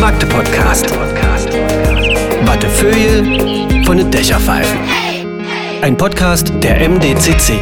Magde Podcast. Wattefeuille von den Dächerpfeifen. Ein Podcast der MDCC.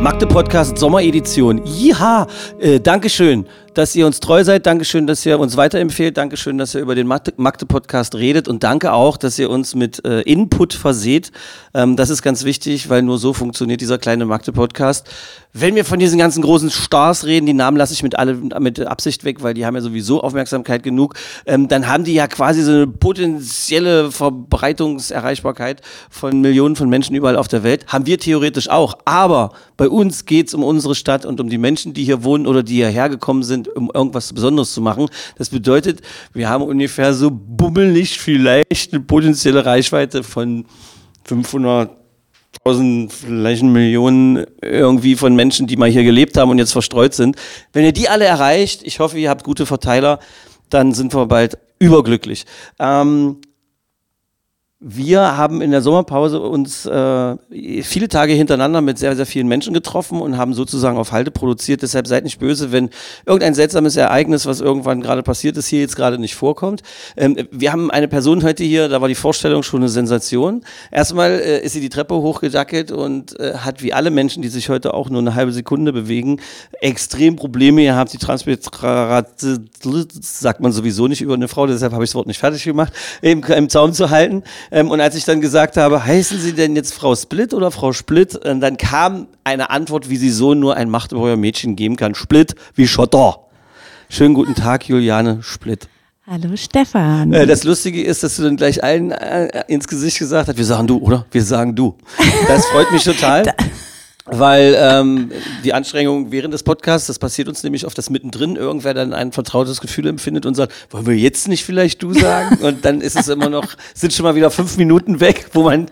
Magde Podcast Sommeredition. Ja, äh, Dankeschön, dass ihr uns treu seid. Dankeschön, dass ihr uns weiterempfehlt. Dankeschön, dass ihr über den Magde, Magde Podcast redet. Und danke auch, dass ihr uns mit äh, Input verseht. Ähm, das ist ganz wichtig, weil nur so funktioniert dieser kleine Magde Podcast. Wenn wir von diesen ganzen großen Stars reden, die Namen lasse ich mit, alle, mit Absicht weg, weil die haben ja sowieso Aufmerksamkeit genug, ähm, dann haben die ja quasi so eine potenzielle Verbreitungserreichbarkeit von Millionen von Menschen überall auf der Welt. Haben wir theoretisch auch. Aber bei uns geht es um unsere Stadt und um die Menschen, die hier wohnen oder die hierher gekommen sind, um irgendwas Besonderes zu machen. Das bedeutet, wir haben ungefähr so bummelig vielleicht eine potenzielle Reichweite von 500 tausend, vielleicht Millionen irgendwie von Menschen, die mal hier gelebt haben und jetzt verstreut sind. Wenn ihr die alle erreicht, ich hoffe, ihr habt gute Verteiler, dann sind wir bald überglücklich. Ähm, wir haben in der Sommerpause uns äh, viele Tage hintereinander mit sehr, sehr vielen Menschen getroffen und haben sozusagen auf Halte produziert. Deshalb seid nicht böse, wenn irgendein seltsames Ereignis, was irgendwann gerade passiert ist, hier jetzt gerade nicht vorkommt. Ähm, wir haben eine Person heute hier, da war die Vorstellung schon eine Sensation. Erstmal äh, ist sie die Treppe hochgedackelt und äh, hat wie alle Menschen, die sich heute auch nur eine halbe Sekunde bewegen, extrem Probleme gehabt. Die Transpiration, sagt man sowieso nicht über eine Frau, deshalb habe ich das Wort nicht fertig gemacht, im, im Zaum zu halten. Ähm, und als ich dann gesagt habe, heißen Sie denn jetzt Frau Split oder Frau Split? Und dann kam eine Antwort, wie sie so nur ein machtbreuer Mädchen geben kann. Split wie Schotter. Schönen guten Tag, Juliane Split. Hallo Stefan. Äh, das Lustige ist, dass du dann gleich allen äh, ins Gesicht gesagt hast, wir sagen du, oder? Wir sagen du. Das freut mich total. Weil ähm, die Anstrengung während des Podcasts, das passiert uns nämlich oft, dass mittendrin irgendwer dann ein vertrautes Gefühl empfindet und sagt, wollen wir jetzt nicht vielleicht du sagen? Und dann ist es immer noch, sind schon mal wieder fünf Minuten weg, wo man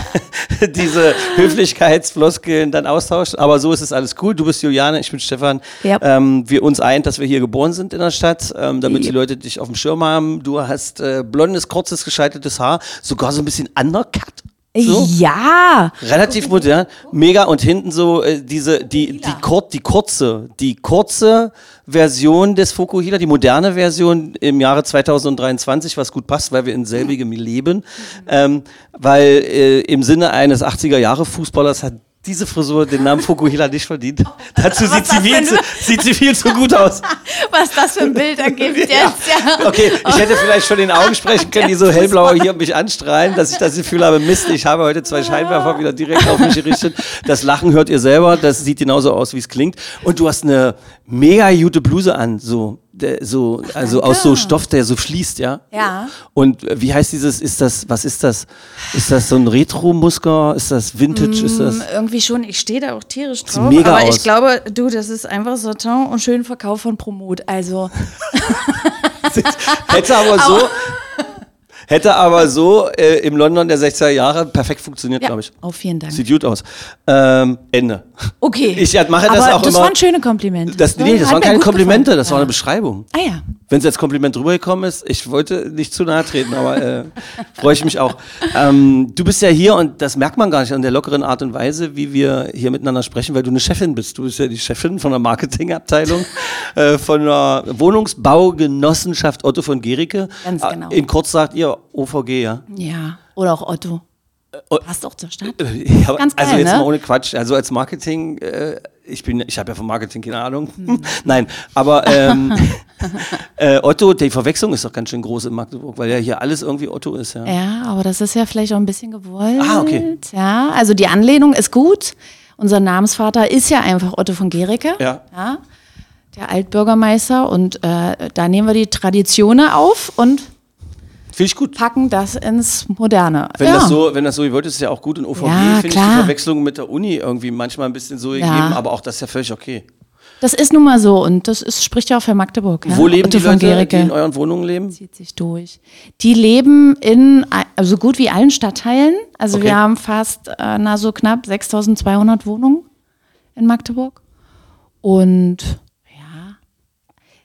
diese Höflichkeitsfloskeln dann austauscht. Aber so ist es alles cool. Du bist Juliane, ich bin Stefan. Ja. Ähm, wir uns eint, dass wir hier geboren sind in der Stadt, ähm, damit die Leute dich auf dem Schirm haben. Du hast äh, blondes, kurzes, gescheiteltes Haar, sogar so ein bisschen undercut. So? Ja. Relativ modern, mega und hinten so äh, diese die die, kur die kurze die kurze Version des Fukuhila, die moderne Version im Jahre 2023, was gut passt, weil wir in selbigem leben, ähm, weil äh, im Sinne eines 80er Jahre Fußballers hat diese Frisur den Namen Fukuhila nicht verdient. Dazu sieht sie, viel zu, sieht sie viel zu gut aus. Was das für ein Bild ergibt jetzt, ja. Okay, ich hätte vielleicht schon in Augen sprechen können, die so hellblau hier mich anstrahlen, dass ich das Gefühl habe, Mist, ich habe heute zwei Scheinwerfer wieder direkt auf mich gerichtet. Das Lachen hört ihr selber, das sieht genauso aus, wie es klingt. Und du hast eine mega gute Bluse an, so, so also aus so Stoff, der so fließt, ja? Ja. Und wie heißt dieses, ist das, was ist das? Ist das so ein Retro-Musker? Ist das Vintage? Ist das... Irgendwie schon, ich stehe da auch tierisch Sieht drauf. mega aber aus. ich glaube, du, das ist einfach Satin und schön Verkauf von Promot. Also, Hätte aber so, hätte aber so äh, im London der 60er Jahre perfekt funktioniert, ja. glaube ich. Oh, vielen Dank. Sieht gut aus. Ähm, Ende. Okay. Ich mache das aber auch das immer. waren schöne Komplimente. Das, nee, das Hat waren keine Komplimente, gefallen. das war eine Beschreibung. Ah ja. Wenn es als Kompliment rübergekommen ist, ich wollte nicht zu nahe treten, aber äh, freue ich mich auch. Ähm, du bist ja hier und das merkt man gar nicht an der lockeren Art und Weise, wie wir hier miteinander sprechen, weil du eine Chefin bist. Du bist ja die Chefin von der Marketingabteilung äh, von der Wohnungsbaugenossenschaft Otto von Gericke. Ganz genau. Äh, In kurz sagt ihr OVG, ja? Ja. Oder auch Otto. O- Passt auch zur Stadt. Äh, Ja, Ganz also geil, jetzt ne? mal ohne Quatsch. Also als Marketing, äh, ich bin, ich habe ja von Marketing keine Ahnung. Hm. Nein, aber ähm, äh, Otto, die Verwechslung ist doch ganz schön groß in Magdeburg, weil ja hier alles irgendwie Otto ist. Ja. Ja, aber das ist ja vielleicht auch ein bisschen gewollt. Ah, okay. Ja, also die Anlehnung ist gut. Unser Namensvater ist ja einfach Otto von Gericke. Ja. ja der Altbürgermeister. Und äh, da nehmen wir die Traditionen auf und Finde ich gut. packen das ins Moderne. Wenn, ja. das so, wenn das so gewollt ist, ist ja auch gut. In OVG Ja, finde ich die. Verwechslung mit der Uni irgendwie manchmal ein bisschen so Ja. gegeben, aber auch das ist ja völlig okay. das ist nun mal so und das ist, spricht ja auch für Magdeburg. Ja? Wo leben Otto die von Leute, die Gericke. in euren Wohnungen leben? zieht sich durch. Die leben in ein- also gut wie allen Stadtteilen. Also Okay. wir haben fast äh, na so knapp 6200 Wohnungen in Magdeburg. Und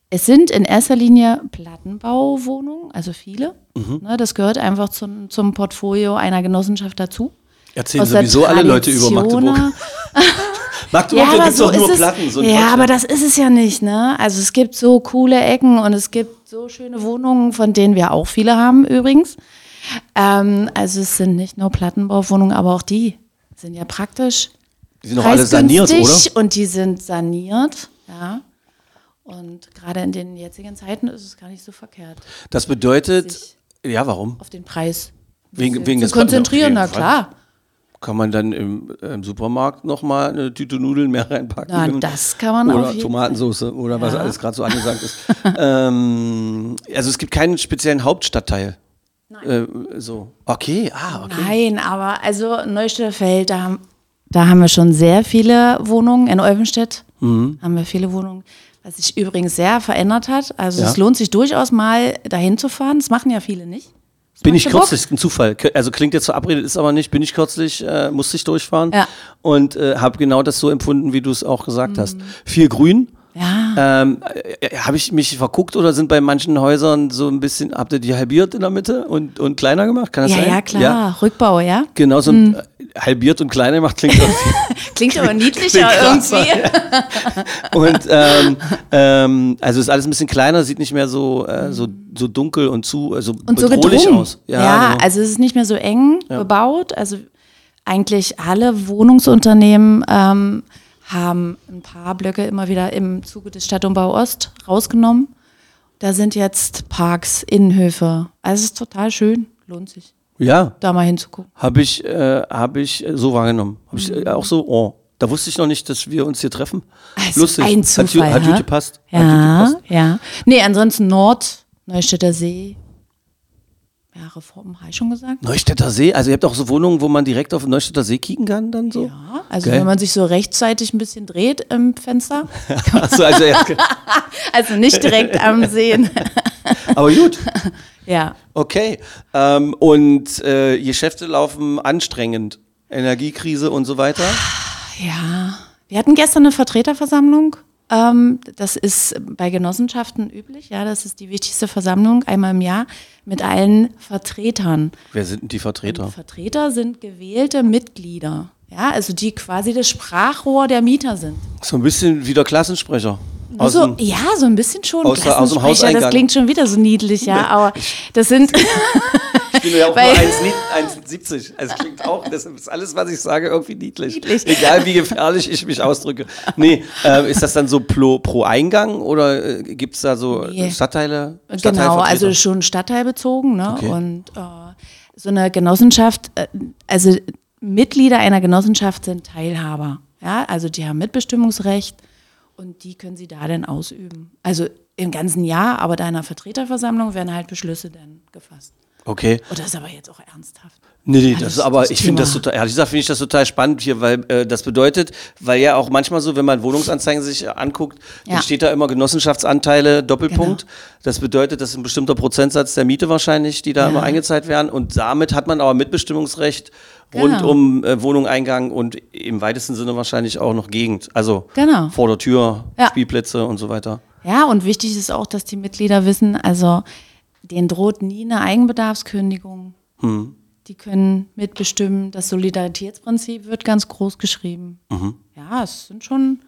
es sind in erster Linie Plattenbauwohnungen, also viele. Mhm. Ne, das gehört einfach zum, zum Portfolio einer Genossenschaft dazu. Erzählen Aus sowieso alle Leute über Magdeburg. Magdeburg, da gibt es doch nur Platten. So ja, aber das ist es ja nicht, ne? Also es gibt so coole Ecken und es gibt so schöne Wohnungen, von denen wir auch viele haben übrigens. Ähm, also es sind nicht nur Plattenbauwohnungen, aber auch die sind ja praktisch Die sind doch alle saniert, oder? Und die sind saniert, ja. Und gerade in den jetzigen Zeiten ist es gar nicht so verkehrt, Das bedeutet, ja, warum? auf den Preis Wegen, zu wegen des konzentrieren. Na klar. Kann man dann im, im Supermarkt nochmal eine Tüte Nudeln mehr reinpacken? Na, das kann man Oder jeden Tomatensauce oder was Ja. alles gerade so angesagt ist. ähm, also es gibt keinen speziellen Hauptstadtteil. Äh, so. Okay, ah, okay. Nein, aber also Neustädter Feld, da haben, da haben wir schon sehr viele Wohnungen. In Olvenstedt Mhm. haben wir viele Wohnungen. Was sich übrigens sehr verändert hat. Also Ja. es lohnt sich durchaus mal dahin zu fahren. Das machen ja viele nicht. Bin ich kürzlich, ein Zufall. Also klingt jetzt verabredet, ist aber nicht. Bin ich kürzlich, äh, musste ich durchfahren Ja. und äh, habe genau das so empfunden, wie du es auch gesagt Mhm. hast. Viel Grün. Ja. Ähm, äh, habe ich mich verguckt oder sind bei manchen Häusern so ein bisschen, habt ihr die halbiert in der Mitte und, und kleiner gemacht? Kann das Ja, sein? ja, klar. Rückbau, ja. Genau, so ein äh, halbiert und kleiner gemacht klingt. Klingt aber niedlicher krasser, irgendwie. Und ähm, ähm, also ist alles ein bisschen kleiner, sieht nicht mehr so, äh, so, so dunkel und zu, also Und so bedrohlich gedrungen. aus. Ja, genau. also es ist nicht mehr so eng bebaut. Also eigentlich alle Wohnungsunternehmen ähm, haben ein paar Blöcke immer wieder im Zuge des Stadtumbau Ost rausgenommen. Da sind jetzt Parks, Innenhöfe. Also es ist total schön. Lohnt sich, ja, da mal hinzugucken. habe ich, äh, hab ich äh, so wahrgenommen. Habe ich äh, auch so, oh, da wusste ich noch nicht, dass wir uns hier treffen. Also Lustig. ein Hat, Zufall, hat gut gepasst. Hat gut Ja, gepasst. ja. Nee, ansonsten Nord, Neustädter See. Ja, Reformen habe ich schon gesagt. Neustädter See, also ihr habt auch so Wohnungen, wo man direkt auf den Neustädter See kicken kann, dann so? Ja, also Geil. wenn man sich so rechtzeitig ein bisschen dreht im Fenster. Achso, also, ja, Also nicht direkt am Sehen. aber gut. Ja. Okay. Ähm, und äh, Geschäfte laufen anstrengend. Energiekrise und so weiter. Ja. Wir hatten gestern eine Vertreterversammlung. Ähm, das ist bei Genossenschaften üblich. Ja, das ist die wichtigste Versammlung einmal im Jahr mit allen Vertretern. Wer sind denn die Vertreter? Vertreter sind gewählte Mitglieder. Ja, also die quasi das Sprachrohr der Mieter sind. So ein bisschen wie der Klassensprecher. So, dem- ja, so ein bisschen schon. aus aus dem Hauseingang. Das klingt schon wieder so niedlich, ja, aber das sind. Ich bin ja auch Weil- nur 1,70. Es klingt auch, das ist alles, was ich sage, irgendwie niedlich. Niedlich. Egal wie gefährlich ich mich ausdrücke. Nee, äh, ist das dann so pro, pro Eingang oder äh, gibt es da so Nee. Stadtteile? Genau, also schon stadtteilbezogen. Ne? Okay. Und äh, so eine Genossenschaft, äh, also Mitglieder einer Genossenschaft sind Teilhaber. Ja, also die haben Mitbestimmungsrecht und die können sie da dann ausüben. Also im ganzen Jahr, aber da in einer Vertreterversammlung werden halt Beschlüsse dann gefasst. Okay. Und das ist aber jetzt auch ernsthaft. Nee, nee, das ist aber, das ich finde das total, ehrlich gesagt, finde ich das total spannend hier, weil äh, das bedeutet, weil ja auch manchmal so, wenn man Wohnungsanzeigen sich anguckt, dann Ja. steht da immer Genossenschaftsanteile, Doppelpunkt. Genau. Das bedeutet, das ist ein bestimmter Prozentsatz der Miete wahrscheinlich, die da Ja. immer eingezahlt werden. Und damit hat man aber Mitbestimmungsrecht rund Genau. um äh, Wohnungseingang und im weitesten Sinne wahrscheinlich auch noch Gegend. Also Genau. vor der Tür, Ja. Spielplätze und so weiter. Ja, und wichtig ist auch, dass die Mitglieder wissen, also denen droht nie eine Eigenbedarfskündigung. Hm. Die können mitbestimmen. Das Solidaritätsprinzip wird ganz groß geschrieben. Mhm. Ja, es sind schon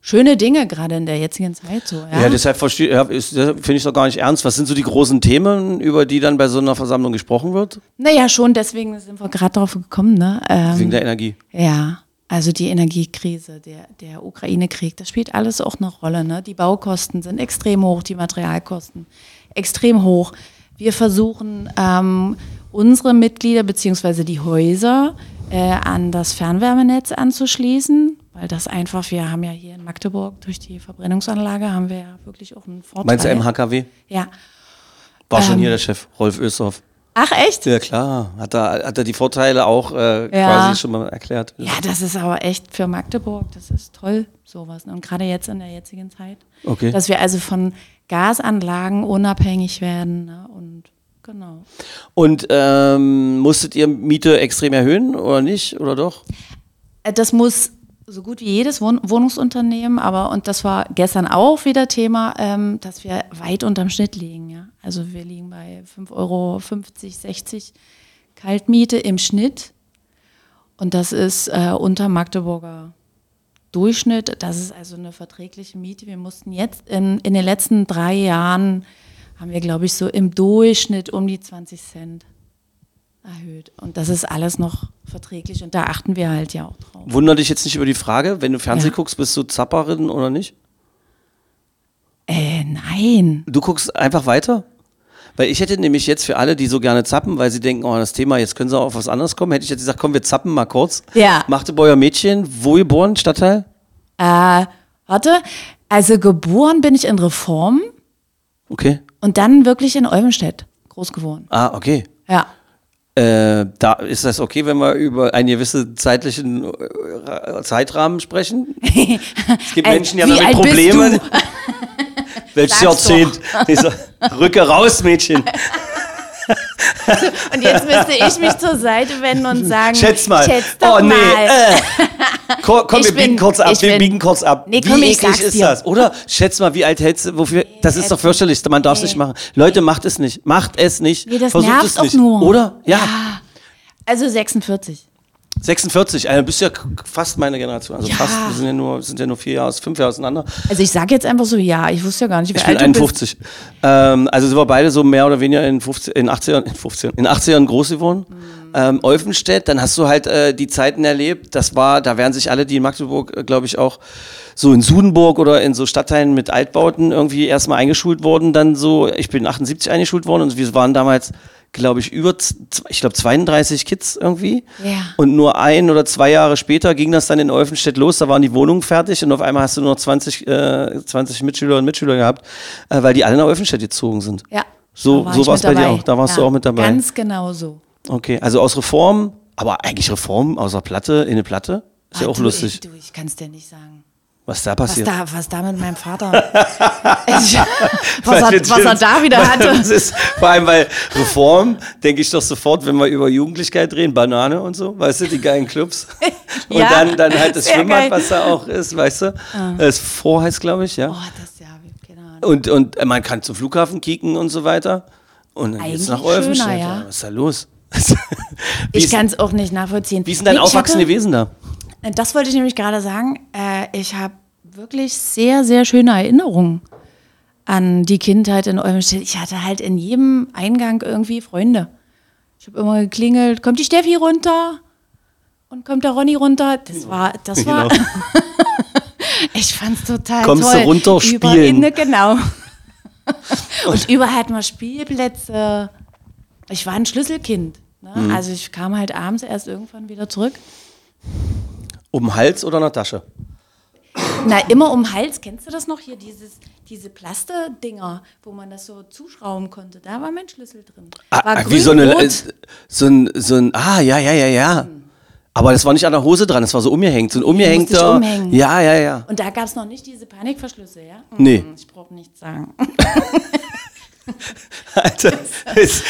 schöne Dinge, gerade in der jetzigen Zeit so. Ja, Ja, deshalb das finde ich doch gar nicht ernst. Was sind so die großen Themen, über die dann bei so einer Versammlung gesprochen wird? naja, schon, deswegen sind wir gerade drauf gekommen. Ne? Ähm, Wegen der Energie. Ja, also die Energiekrise, der, der Ukraine-Krieg, das spielt alles auch eine Rolle. Ne? Die Baukosten sind extrem hoch, die Materialkosten extrem hoch. Wir versuchen, ähm, unsere Mitglieder beziehungsweise die Häuser äh, an das Fernwärmenetz anzuschließen, weil das einfach, wir haben ja hier in Magdeburg durch die Verbrennungsanlage haben wir ja wirklich auch einen Vorteil. Meinst du MHKW? Ja. War schon Ähm, hier der Chef, Rolf Östorf. Ach echt? Ja klar, hat er, hat er die Vorteile auch äh, Ja. quasi schon mal erklärt. Ja, das ist aber echt für Magdeburg, das ist toll, sowas. ne? Und gerade jetzt in der jetzigen Zeit. Okay. Dass wir also von Gasanlagen unabhängig werden. Ne? Und genau. Und ähm, musstet ihr Miete extrem erhöhen oder nicht? Oder doch? Äh, Das muss so gut wie jedes Wohn Wohnungsunternehmen, aber und das war gestern auch wieder Thema, ähm, dass wir weit unterm Schnitt liegen. Ja? Also wir liegen bei 5,50 Euro, 60 Kaltmiete im Schnitt. Und das ist äh, unter Magdeburger Durchschnitt, das ist also eine verträgliche Miete. Wir mussten jetzt in, in den letzten drei Jahren, haben wir, glaube ich, so im Durchschnitt um die 20 Cent erhöht. Und das ist alles noch verträglich und da achten wir halt ja auch drauf. Wunder dich jetzt nicht über die Frage, wenn du Fernsehen Ja. guckst, bist du Zapperin oder nicht? Äh, nein. Du guckst einfach weiter? Weil ich hätte nämlich jetzt für alle, die so gerne zappen, weil sie denken, oh, das Thema, jetzt können sie auf was anderes kommen, hätte ich jetzt gesagt, komm, wir zappen mal kurz. Ja. Magdeburger Mädchen, wo geboren, Stadtteil? Äh, warte, also geboren bin ich in Reform Okay. Und dann wirklich in Olmenstedt groß geworden. Ah, okay. Ja. Äh, da ist das okay, wenn wir über einen gewissen zeitlichen äh, Zeitrahmen sprechen? Es gibt Äh, Menschen, die haben damit Probleme. Welches Jahrzehnt? Rücke raus, Mädchen. Und jetzt müsste ich mich zur Seite wenden und sagen, Schätz mal. Schätz doch oh nee. mal. Äh. Ko- Komm, Ich wir biegen bin- kurz ab. Wir bin- biegen kurz ab. Nee, komm, wie eklig ist dir. das? Oder? Schätz mal, wie alt hältst du? Wofür? Das ist doch fürchterlich. Man darf es nicht machen. Leute, macht es nicht. Macht es nicht. Nee, das Versucht nervt es auch nicht. nur. Oder? Ja. Also 46. 46. Also, du bist ja fast meine Generation. Also Ja. fast. Wir sind ja nur, sind ja nur vier Jahre, fünf Jahre auseinander. Also ich sage jetzt einfach so, ja, ich wusste ja gar nicht, wie Ich bin alt du 51. bist. Ähm, also sind wir beide so mehr oder weniger in, 50, in 80ern, in 15, in 80ern groß geworden. Mhm. Ähm, Olfenstedt, dann hast du halt äh, die Zeiten erlebt. Das war, da werden sich alle, die in Magdeburg, äh, glaube ich, auch so in Sudenburg oder in so Stadtteilen mit Altbauten irgendwie erstmal eingeschult worden. Dann so, ich bin 78 eingeschult worden und wir waren damals, glaube ich, über, ich glaube, 32 Kids irgendwie. Ja. Und nur ein oder zwei Jahre später ging das dann in Olfenstedt los. Da waren die Wohnungen fertig und auf einmal hast du nur noch 20, äh, 20 Mitschüler und Mitschüler gehabt, äh, weil die alle nach Olfenstedt gezogen sind. Ja. So- war so war's mit bei dir auch. Da warst du auch mit dabei. Ganz genau so. Okay, also aus Reform, aber eigentlich Reform aus der Platte in eine Platte. Ist ja Ah, auch du, lustig, Ich, du, ich kann es dir nicht sagen. was da Was passiert. da, was da mit meinem Vater, ich, was, er, was er da wieder hatte. Ist, vor allem, weil Reform, denke ich doch sofort, wenn wir über Jugendlichkeit reden, Banane und so, weißt du, die geilen Clubs. Und Ja, dann, dann halt das Schwimmbad, geil. was da auch ist, weißt du. Das Vor heißt, glaube ich, ja. Oh, das ja, keine Ahnung. Und, und man kann zum Flughafen kicken und so weiter. Und dann geht's Eigentlich nach Olfenstedt. schöner, ja. Was ist da los? wie, Ich kann es auch nicht nachvollziehen. wie ist denn dein Nee, ich Aufwachsen hatte- gewesen da? Das wollte ich nämlich gerade sagen. Äh, ich habe wirklich sehr, sehr schöne Erinnerungen an die Kindheit in Olmenstedt. Ich hatte halt in jedem Eingang irgendwie Freunde. Ich habe immer geklingelt, kommt die Steffi runter und kommt der Ronny runter. Das war, das war, Genau. ich fand's total Kommst du toll. runter, Über- spielen. Ne, genau. Und überall hatten wir Spielplätze. Ich war ein Schlüsselkind. Ne? Mhm. Also ich kam halt abends erst irgendwann wieder zurück. Um den Hals oder in der Tasche? Na, immer um den Hals. Kennst du das noch hier? Dieses, diese Plaste-Dinger, wo man das so zuschrauben konnte. Da war mein Schlüssel drin. Ah, war ah, wie so eine, äh, so ein, so ein, ah, ja, ja, ja, ja. Aber das war nicht an der Hose dran, das war so umgehängt. So ein umgehängter. Ja, ja, ja. Und da gab es noch nicht diese Panikverschlüsse, ja? Hm, Nee. Ich brauche nichts sagen. Alter, es-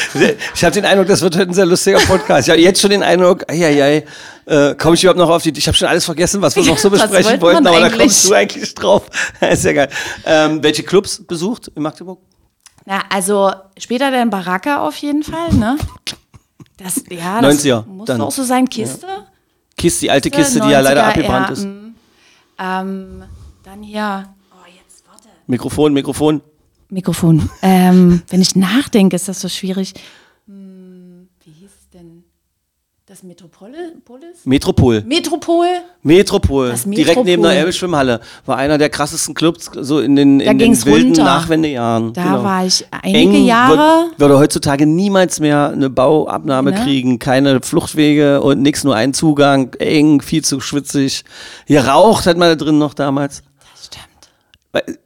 ich habe den Eindruck, das wird heute ein sehr lustiger Podcast. Ich habe jetzt schon den Eindruck, eieiei, äh, komme ich überhaupt noch auf die, ich habe schon alles vergessen, was wir noch so besprechen wollte wollten, aber da eigentlich? kommst du eigentlich drauf. ist ja geil. Ähm, welche Clubs besucht in Magdeburg? Na, also später der Baraka auf jeden Fall, ne? Das, ja, das 90er, muss dann. auch so sein. Kiste. Kiste, die alte Kiste, die ja leider 90er, abgebrannt ja, ist. mm. Ähm, dann hier. Oh, jetzt warte. Mikrofon, Mikrofon. Mikrofon. ähm, wenn ich nachdenke, ist das so schwierig. Hm, wie hieß es denn? Das Metropolis? Metropol. Metropol? Metropol. Das Direkt neben der Metropol. Elbe-Schwimmhalle. War einer der krassesten Clubs so in den, in den wilden runter. Nachwendejahren. Da Genau. war ich einige Eng Jahre. Wird, würde heutzutage niemals mehr eine Bauabnahme Ne? kriegen, keine Fluchtwege und nichts, nur einen Zugang, eng, viel zu schwitzig. Geraucht hat man da drin noch damals. Das stimmt.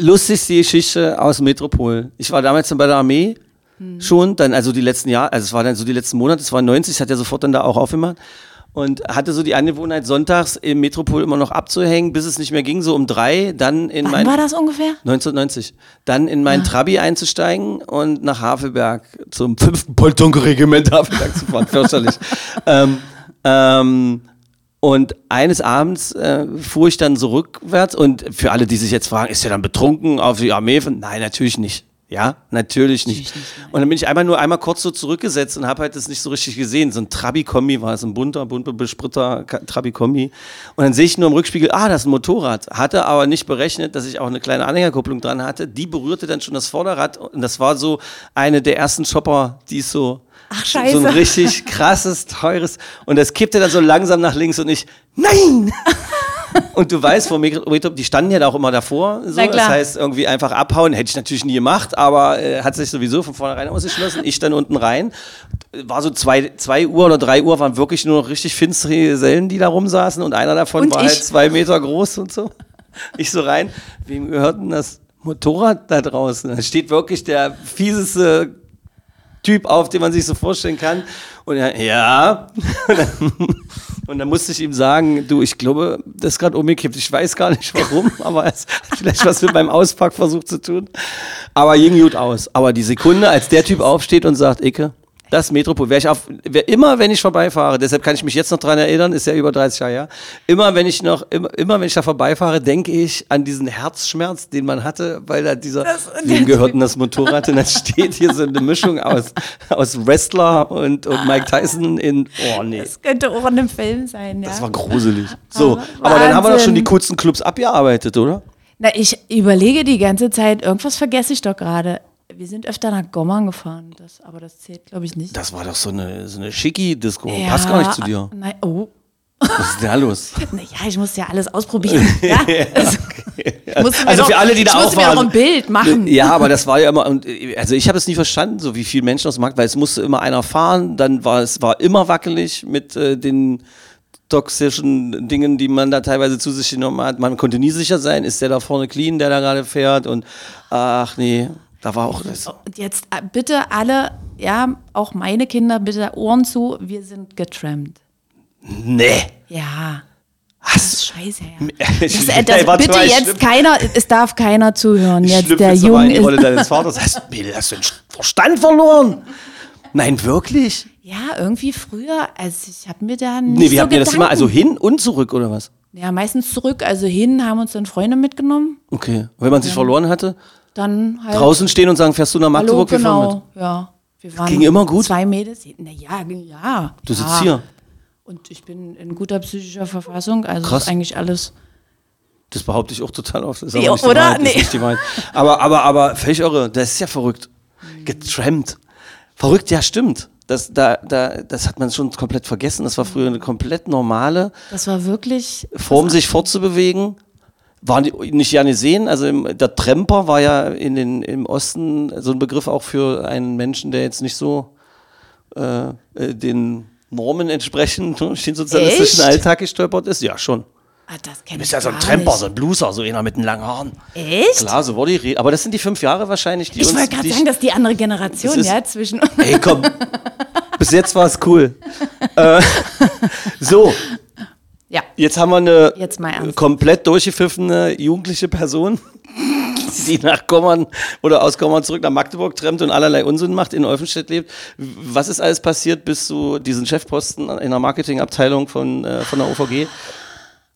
Lustigste Geschichte aus Metropol. Ich war damals bei der Armee schon, dann also die letzten Jahre, also es war dann so die letzten Monate, es war 90, es hat ja sofort dann da auch aufgemacht und hatte so die Angewohnheit, sonntags im Metropol immer noch abzuhängen, bis es nicht mehr ging, so um drei, dann in Wann mein... war das ungefähr? 1990. Dann in mein Trabi einzusteigen und nach Havelberg zum fünften Poltonke-Regiment Havelberg zu fahren. Fürchterlich. ähm, ähm, und eines Abends äh, fuhr ich dann so rückwärts und für alle, die sich jetzt fragen, ist er dann betrunken auf die Armee? Nein, natürlich nicht. Ja, natürlich nicht. Natürlich nicht, und dann bin ich einmal nur einmal kurz so zurückgesetzt und habe halt das nicht so richtig gesehen. So ein Trabi-Kombi war es, ein bunter, bunter bespritter Trabi-Kombi. Und dann sehe ich nur im Rückspiegel, ah, das ist ein Motorrad. Hatte aber nicht berechnet, dass ich auch eine kleine Anhängerkupplung dran hatte. Die berührte dann schon das Vorderrad und das war so eine der ersten Chopper, die ist so Ach, so ein scheiße. richtig krasses, teures. Und das kippte dann so langsam nach links und ich, nein! Und du weißt, vor Metro, die standen ja da auch immer davor. So. Das heißt, irgendwie einfach abhauen, hätte ich natürlich nie gemacht, aber äh, hat sich sowieso von vornherein ausgeschlossen. Ich dann unten rein. War so zwei, zwei Uhr oder drei Uhr, waren wirklich nur noch richtig finstere Gesellen, die da rumsaßen. Und einer davon Und war ich. halt zwei Meter groß und so. Ich so rein, wem gehört denn das Motorrad da draußen? Da steht wirklich der fieseste Typ auf, den man sich so vorstellen kann. Und er, ja. Und dann, und dann musste ich ihm sagen, du, ich glaube, das ist gerade umgekippt. Ich weiß gar nicht warum, aber es hat vielleicht was mit meinem Auspackversuch zu tun. Aber ging gut aus. Aber die Sekunde, als der Typ aufsteht und sagt, Icke, das Metropol, wäre ich auf, wär immer, wenn ich vorbeifahre, deshalb kann ich mich jetzt noch dran erinnern, ist ja über 30 Jahre her, immer wenn ich noch, immer, immer wenn ich da vorbeifahre, denke ich an diesen Herzschmerz, den man hatte, weil da dieser, wem gehört denn das Motorrad? Und dann steht hier so eine Mischung aus, aus Wrestler und, und Mike Tyson in, oh nee. Das könnte auch in einem Film sein, ja. Das war gruselig. So, Aber aber dann haben wir doch schon die coolsten Clubs abgearbeitet, oder? Na, ich überlege die ganze Zeit, irgendwas vergesse ich doch gerade. Wir sind öfter nach Gommern gefahren, das, aber das zählt, glaube ich, nicht. Das war doch so eine, so eine Schicki-Disco. Passt gar nicht zu dir. Nein, oh. Was ist denn da los? Naja, ich musste ja alles ausprobieren. ja? also, ich Also doch, für alle, die da ich auch musste mir waren. auch ein Bild machen. Ja, aber das war ja immer, äh, also ich habe es nie verstanden, so wie viele Menschen dem Markt, weil es musste immer einer fahren, dann war es war immer wackelig mit äh, den toxischen Dingen, die man da teilweise zu sich genommen hat. Man konnte nie sicher sein, ist der da vorne clean, der da gerade fährt und ach nee, da war auch das. Und jetzt äh, bitte alle, ja, auch meine Kinder, bitte Ohren zu, wir sind getrampt. Nee. Ja. Das ist Was? scheiße, ja. Das, äh, das, warte bitte jetzt schlüpf- keiner, es darf keiner zuhören. Jetzt der Junge die Rolle ist. deines Vaters. Hast, du den Verstand verloren? Nein, wirklich? Ja, irgendwie früher, also ich habe mir da nicht Nee, wie so habt ihr das immer? Also hin und zurück oder was? Ja, meistens zurück, also hin, haben uns dann Freunde mitgenommen. Okay. Wenn man sich verloren hatte, Dann halt. draußen stehen und sagen, fährst du nach Hallo, Magdeburg? Wir fahren mit. genau. Ja. Wir waren ging immer gut? Zwei Mädels. Na ja, ja. Du sitzt ja. hier. Und ich bin in guter psychischer Verfassung, also Krass. ist eigentlich alles. Das behaupte ich auch total oft. Das ist Ja, aber nicht die oder? Wahrheit, Das ist Nee. nicht die Wahrheit. Aber, aber, aber völlig irre. Das ist ja verrückt. Getrampt. Verrückt, ja, stimmt. Das, da, da, das hat man schon komplett vergessen. Das war früher eine komplett normale Das war wirklich. Form, sich fortzubewegen. Waren die nicht gerne sehen. Also im, der Tremper war ja in den, im Osten so ein Begriff auch für einen Menschen, der jetzt nicht so äh, äh, den Normen entsprechend durch den sozialistischen Echt? Alltag gestolpert ist. Ja, schon. Ah, das Du bist ich ja so ein Tremper, nicht. so ein Blueser, so einer mit den langen Haaren. Echt? Klar, so wurde die Rede. Aber das sind die fünf Jahre wahrscheinlich, die Ich uns. wollte gerade sagen, das ist die andere Generation, ist- ja, zwischen. Ey, komm. Bis jetzt war es cool. äh, so, ja. jetzt haben wir eine komplett durchgepfiffene jugendliche Person, die nach Kommern oder aus Kommern zurück nach Magdeburg trennt und allerlei Unsinn macht, in Olfenstedt lebt. Was ist alles passiert, bis du diesen Chefposten in der Marketingabteilung von, äh, von der OVG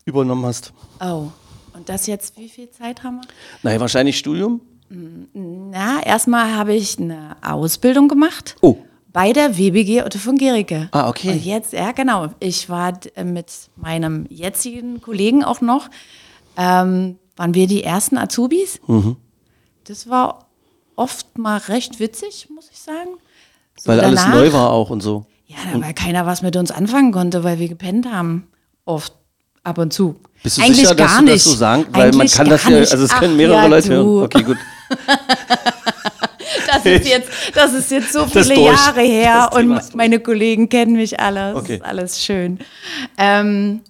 übernommen hast? Oh. Und das jetzt, wie viel Zeit haben wir? Naja, wahrscheinlich Studium. Na, erstmal habe ich eine Ausbildung gemacht. Oh. Bei der WBG Otto von Gericke. Ah, okay. Und jetzt, ja genau, ich war äh, mit meinem jetzigen Kollegen auch noch, ähm, waren wir die ersten Azubis. Mhm. Das war oft mal recht witzig, muss ich sagen. So Weil alles danach- neu war auch und so. Ja, weil keiner was mit uns anfangen konnte, weil wir gepennt haben. Oft, ab und zu. Bist du Eigentlich sicher, dass du das nicht. so sagen? Weil man Eigentlich kann das ja, also es können mehrere ja, Leute hören. Okay, gut. Das ist jetzt, das ist jetzt so viele. Jahre her und meine Kollegen kennen mich alle. Das Okay. ist alles schön. Ähm,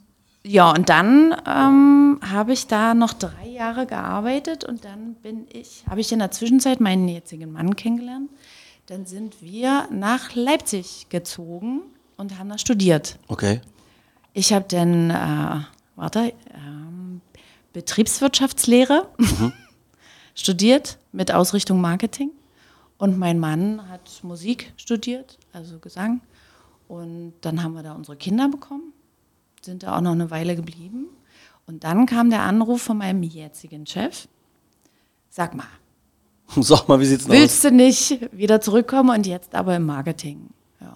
ja, und dann ähm, habe ich da noch drei Jahre gearbeitet und dann bin ich, habe ich in der Zwischenzeit meinen jetzigen Mann kennengelernt. Dann sind wir nach Leipzig gezogen und haben da studiert. Okay. Ich habe dann, äh, warte, ähm, Betriebswirtschaftslehre studiert mit Ausrichtung Marketing. Und mein Mann hat Musik studiert, also Gesang. Und dann haben wir da unsere Kinder bekommen, sind da auch noch eine Weile geblieben. Und dann kam der Anruf von meinem jetzigen Chef. Sag mal, Sag mal, wie sieht's denn aus? willst du nicht wieder zurückkommen und jetzt aber im Marketing. Ja.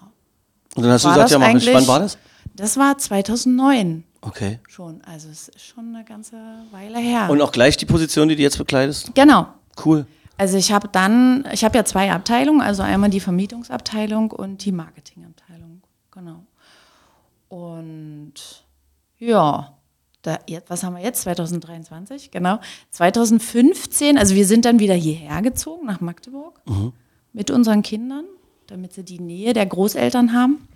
Und dann hast du War gesagt, das ja, mach ich. Wann war das? Das war 2009 Okay. schon. Also es ist schon eine ganze Weile her. Und auch gleich die Position, die du jetzt bekleidest? genau. Cool. Also ich habe dann, ich habe ja zwei Abteilungen, also einmal die Vermietungsabteilung und die Marketingabteilung. Genau. Und ja, da, was haben wir jetzt? 2023, genau. 2015, also wir sind dann wieder hierher gezogen nach Magdeburg mit unseren Kindern, damit sie die Nähe der Großeltern haben.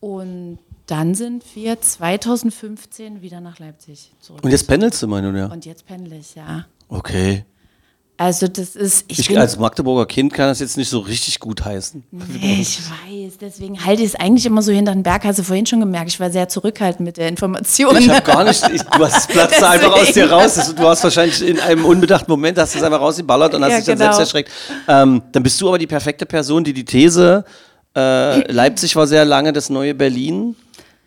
Und dann sind wir 2015 wieder nach Leipzig zurück. Und jetzt pendelst du, meine ja. Und jetzt pendle ich, ja. Okay. Also das ist, ich, Ich als Magdeburger Kind kann das jetzt nicht so richtig gut heißen. Nee, ich weiß, deswegen halte ich es eigentlich immer so hinter den Berg. Hast du vorhin schon gemerkt, ich war sehr zurückhaltend mit der Information. Ich habe gar nicht, ich, du hast es platzt da einfach aus dir raus. Das- Du hast wahrscheinlich in einem unbedachten Moment, hast es einfach rausgeballert und hast Ja, dich dann genau. selbst erschreckt. Ähm, dann bist du aber die perfekte Person, die die These, äh, Leipzig war sehr lange das neue Berlin,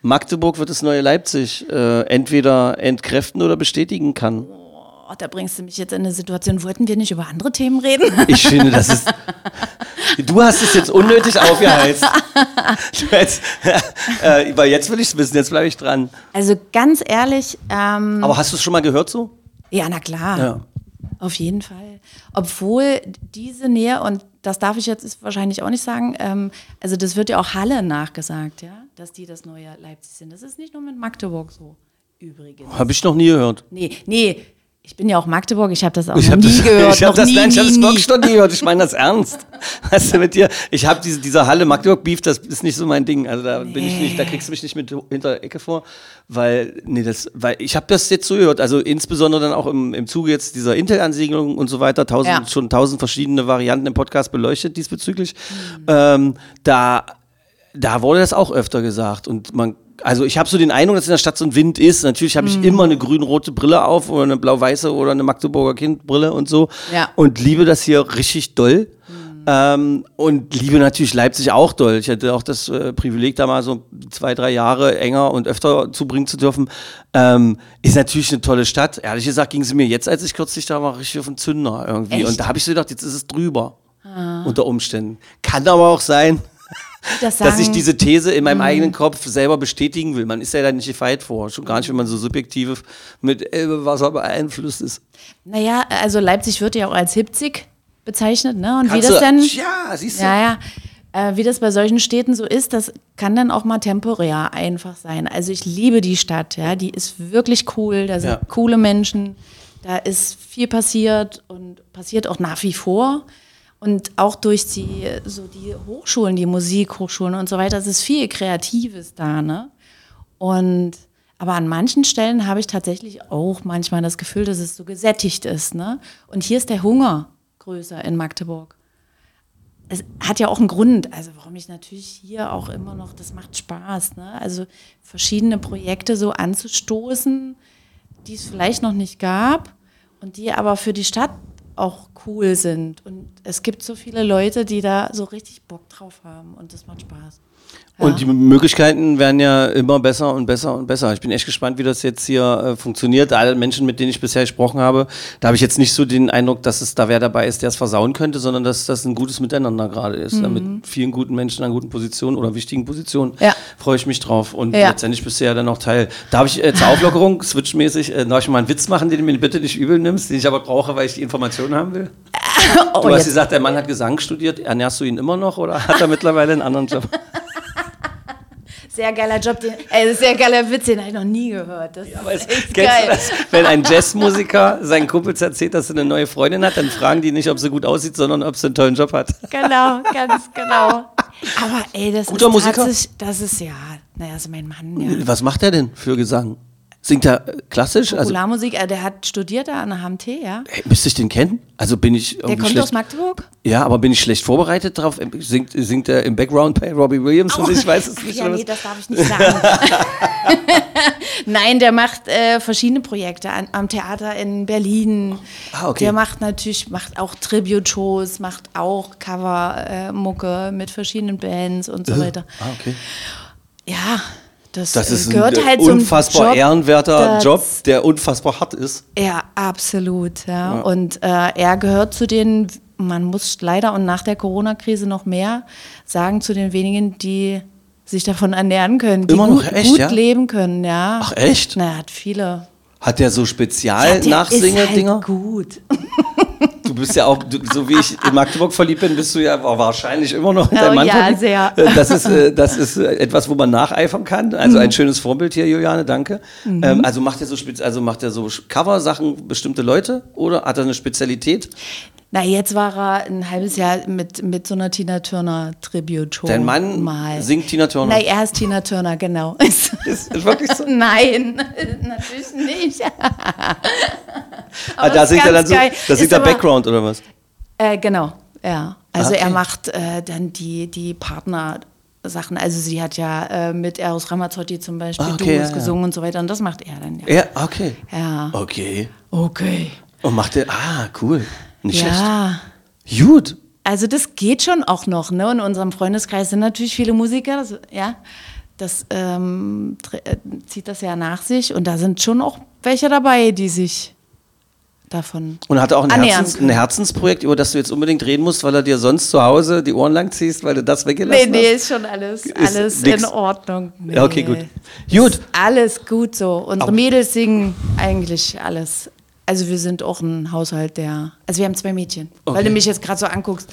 Magdeburg wird das neue Leipzig, äh, entweder entkräften oder bestätigen kann. Oh, da bringst du mich jetzt in eine Situation, wollten wir nicht über andere Themen reden? Ich finde, das ist. Du hast es jetzt unnötig aufgeheizt. Jetzt, äh, weil jetzt will ich es wissen, jetzt bleibe ich dran. Also ganz ehrlich, ähm, Aber hast du es schon mal gehört so? ja, na klar. Ja. Auf jeden Fall. Obwohl diese Nähe, und das darf ich jetzt wahrscheinlich auch nicht sagen, ähm, also das wird ja auch Halle nachgesagt, ja, dass die das neue Leipzig sind. Das ist nicht nur mit Magdeburg so, übrigens. Habe ich noch nie gehört. Nee, nee, ich bin ja auch Magdeburg, ich habe das auch Ich noch habe nie das, gehört. ich hab noch das, nie, nein, ich habe es nie. wirklich noch nie gehört. Ich meine das ernst. Weißt du, mit dir, ich habe diese, dieser Halle Magdeburg Beef, das ist nicht so mein Ding. Also da bin ich nicht, da kriegst du mich nicht mit hinter der Ecke vor, weil nee, das, weil ich habe das jetzt so gehört. Also insbesondere dann auch im, im Zuge jetzt dieser Intel-Ansiedelung und so weiter, tausend, Ja. schon tausend verschiedene Varianten im Podcast beleuchtet diesbezüglich. Ähm, da da wurde das auch öfter gesagt und man also ich habe so den Eindruck, dass in der Stadt so ein Wind ist. Natürlich habe ich immer eine grün-rote Brille auf oder eine blau-weiße oder eine Magdeburger Kindbrille und so. Ja. Und liebe das hier richtig doll. Ähm, und liebe natürlich Leipzig auch doll. Ich hatte auch das äh, Privileg, da mal so zwei, drei Jahre enger und öfter zubringen zu dürfen. Ähm, ist natürlich eine tolle Stadt. Ehrlich gesagt ging sie mir jetzt, als ich kürzlich da war, richtig auf den Zünder irgendwie. Echt? Und da habe ich so gedacht, jetzt ist es drüber. Unter Umständen. Kann aber auch sein, Das dass ich diese These in meinem eigenen Kopf selber bestätigen will. Man ist ja da nicht gefeit vor. Schon gar nicht, wenn man so subjektiv mit Elbewasser beeinflusst ist. Naja, also Leipzig wird ja auch als Hipzig bezeichnet, ne? Und wie Kannst das du- dann. Ja, siehst du. Ja, ja. Äh, wie das bei solchen Städten so ist, das kann dann auch mal temporär einfach sein. Also ich liebe die Stadt, ja, die ist wirklich cool, da sind Ja. coole Menschen, da ist viel passiert und passiert auch nach wie vor. Und auch durch die, so die Hochschulen, die Musikhochschulen und so weiter, es ist viel Kreatives da, ne? Und aber an manchen Stellen habe ich tatsächlich auch manchmal das Gefühl, dass es so gesättigt ist, ne? Und hier ist der Hunger größer in Magdeburg es hat ja auch einen Grund, also warum ich natürlich hier auch immer noch, das macht Spaß, ne? Also verschiedene Projekte so anzustoßen, die es vielleicht noch nicht gab und die aber für die Stadt auch cool sind. Und es gibt so viele Leute, die da so richtig Bock drauf haben und das macht Spaß. Und die Möglichkeiten werden ja immer besser und besser und besser. Ich bin echt gespannt, wie das jetzt hier äh, funktioniert. Alle Menschen, mit denen ich bisher gesprochen habe, da habe ich jetzt nicht so den Eindruck, dass es da wer dabei ist, der es versauen könnte, sondern dass das ein gutes Miteinander gerade ist. Mhm. Da Mit vielen guten Menschen an guten Positionen oder wichtigen Positionen. Ja. Freue ich mich drauf. Und Ja. letztendlich bist du ja dann auch Teil. Da habe ich äh, zur Auflockerung, switchmäßig, äh, darf ich mal einen Witz machen, den du mir bitte nicht übel nimmst, den ich aber brauche, weil ich die Informationen haben will. Oh, Du hast jetzt, gesagt, der Mann hat Gesang studiert. Ernährst du ihn immer noch oder hat er mittlerweile einen anderen Job? sehr geiler Job, den, äh, sehr geiler Witz, den habe ich noch nie gehört. Das es, ist echt geil. das? Wenn ein Jazzmusiker seinen Kumpels erzählt, dass er eine neue Freundin hat, dann fragen die nicht, ob sie gut aussieht, sondern ob sie einen tollen Job hat. Genau, ganz genau. Aber ey, das Guter ist Musiker? das ist ja, naja, ist mein Mann, ja. Was macht er denn für Gesang? Singt er äh, klassisch? Also, Popularmusik, äh, der hat studiert da an der HMT, ja. hey, müsste ich den kennen? Also bin ich Der kommt schlecht. aus Magdeburg? ja, aber bin ich schlecht vorbereitet drauf? Singt, singt er im Background bei Robbie Williams und ich weiß es Ach, nicht. ja, nee, das darf ich nicht sagen. Nein, der macht äh, verschiedene Projekte an, am Theater in Berlin. Ah, okay. Der macht natürlich, macht auch Tribute-Shows, macht auch Cover-Mucke mit verschiedenen Bands und so weiter. Ah, okay. Ja, Das, Das äh, ist ein gehört äh, halt zum unfassbar Job ehrenwerter. Job, der unfassbar hart ist. Ja, absolut. Ja. Und äh, er gehört zu den, man muss leider und nach der Corona-Krise noch mehr sagen, zu den wenigen, die sich davon ernähren können, die Immer noch? gut, Echt, gut ja? leben können. Ja. Ach, echt? Na, er hat viele. Hat der so Ja, Spezial-Nachsinger-Dinger? ist halt gut. Du bist ja auch, du, so wie ich in Magdeburg verliebt bin, bist du ja wahrscheinlich immer noch in Oh deinem Mann ja, verliebt. sehr. Äh, Das ist, äh, das ist äh, etwas, wo man nacheifern kann. Also Mhm. ein schönes Vorbild hier, Juliane, danke. Ähm, also macht er so, also macht er so Cover-Sachen bestimmte Leute oder hat er eine Spezialität? Na, jetzt war er ein halbes Jahr mit, mit so einer Tina Turner Tribute-Show. Dein Mann mal. singt Tina Turner. Nein, er ist Tina Turner, genau. Ist, ist wirklich so? Nein, natürlich nicht. Ah, da singt er dann so, da singt er aber- Background oder was? Äh, genau, ja. Also Ah, okay. er macht äh, dann die, die Partner-Sachen. Also sie hat ja äh, mit Eros Ramazzotti zum Beispiel Ah, okay, Duos ja, ja. gesungen und so weiter. Und das macht er dann, ja. Ja, okay. Ja. Okay. Okay. Und macht er, ah, cool. Nicht Ja. schlecht. Gut. Also das geht schon auch noch. Ne? In unserem Freundeskreis sind natürlich viele Musiker, das, ja. Das ähm, äh, zieht das ja nach sich. Und da sind schon auch welche dabei, die sich davon Und hat auch ein, Herzens, ein. Herzensprojekt, über das du jetzt unbedingt reden musst, weil er dir sonst zu Hause die Ohren lang ziehst, weil du das Nee, weggelassen nee, hast? ist schon alles, Ist alles nix. in Ordnung. Nee. Ja, okay, gut. Gut. Alles gut so. Unsere Mädels singen eigentlich alles. Also wir sind auch ein Haushalt, der. Also wir haben zwei Mädchen. Okay. Weil du mich jetzt gerade so anguckst.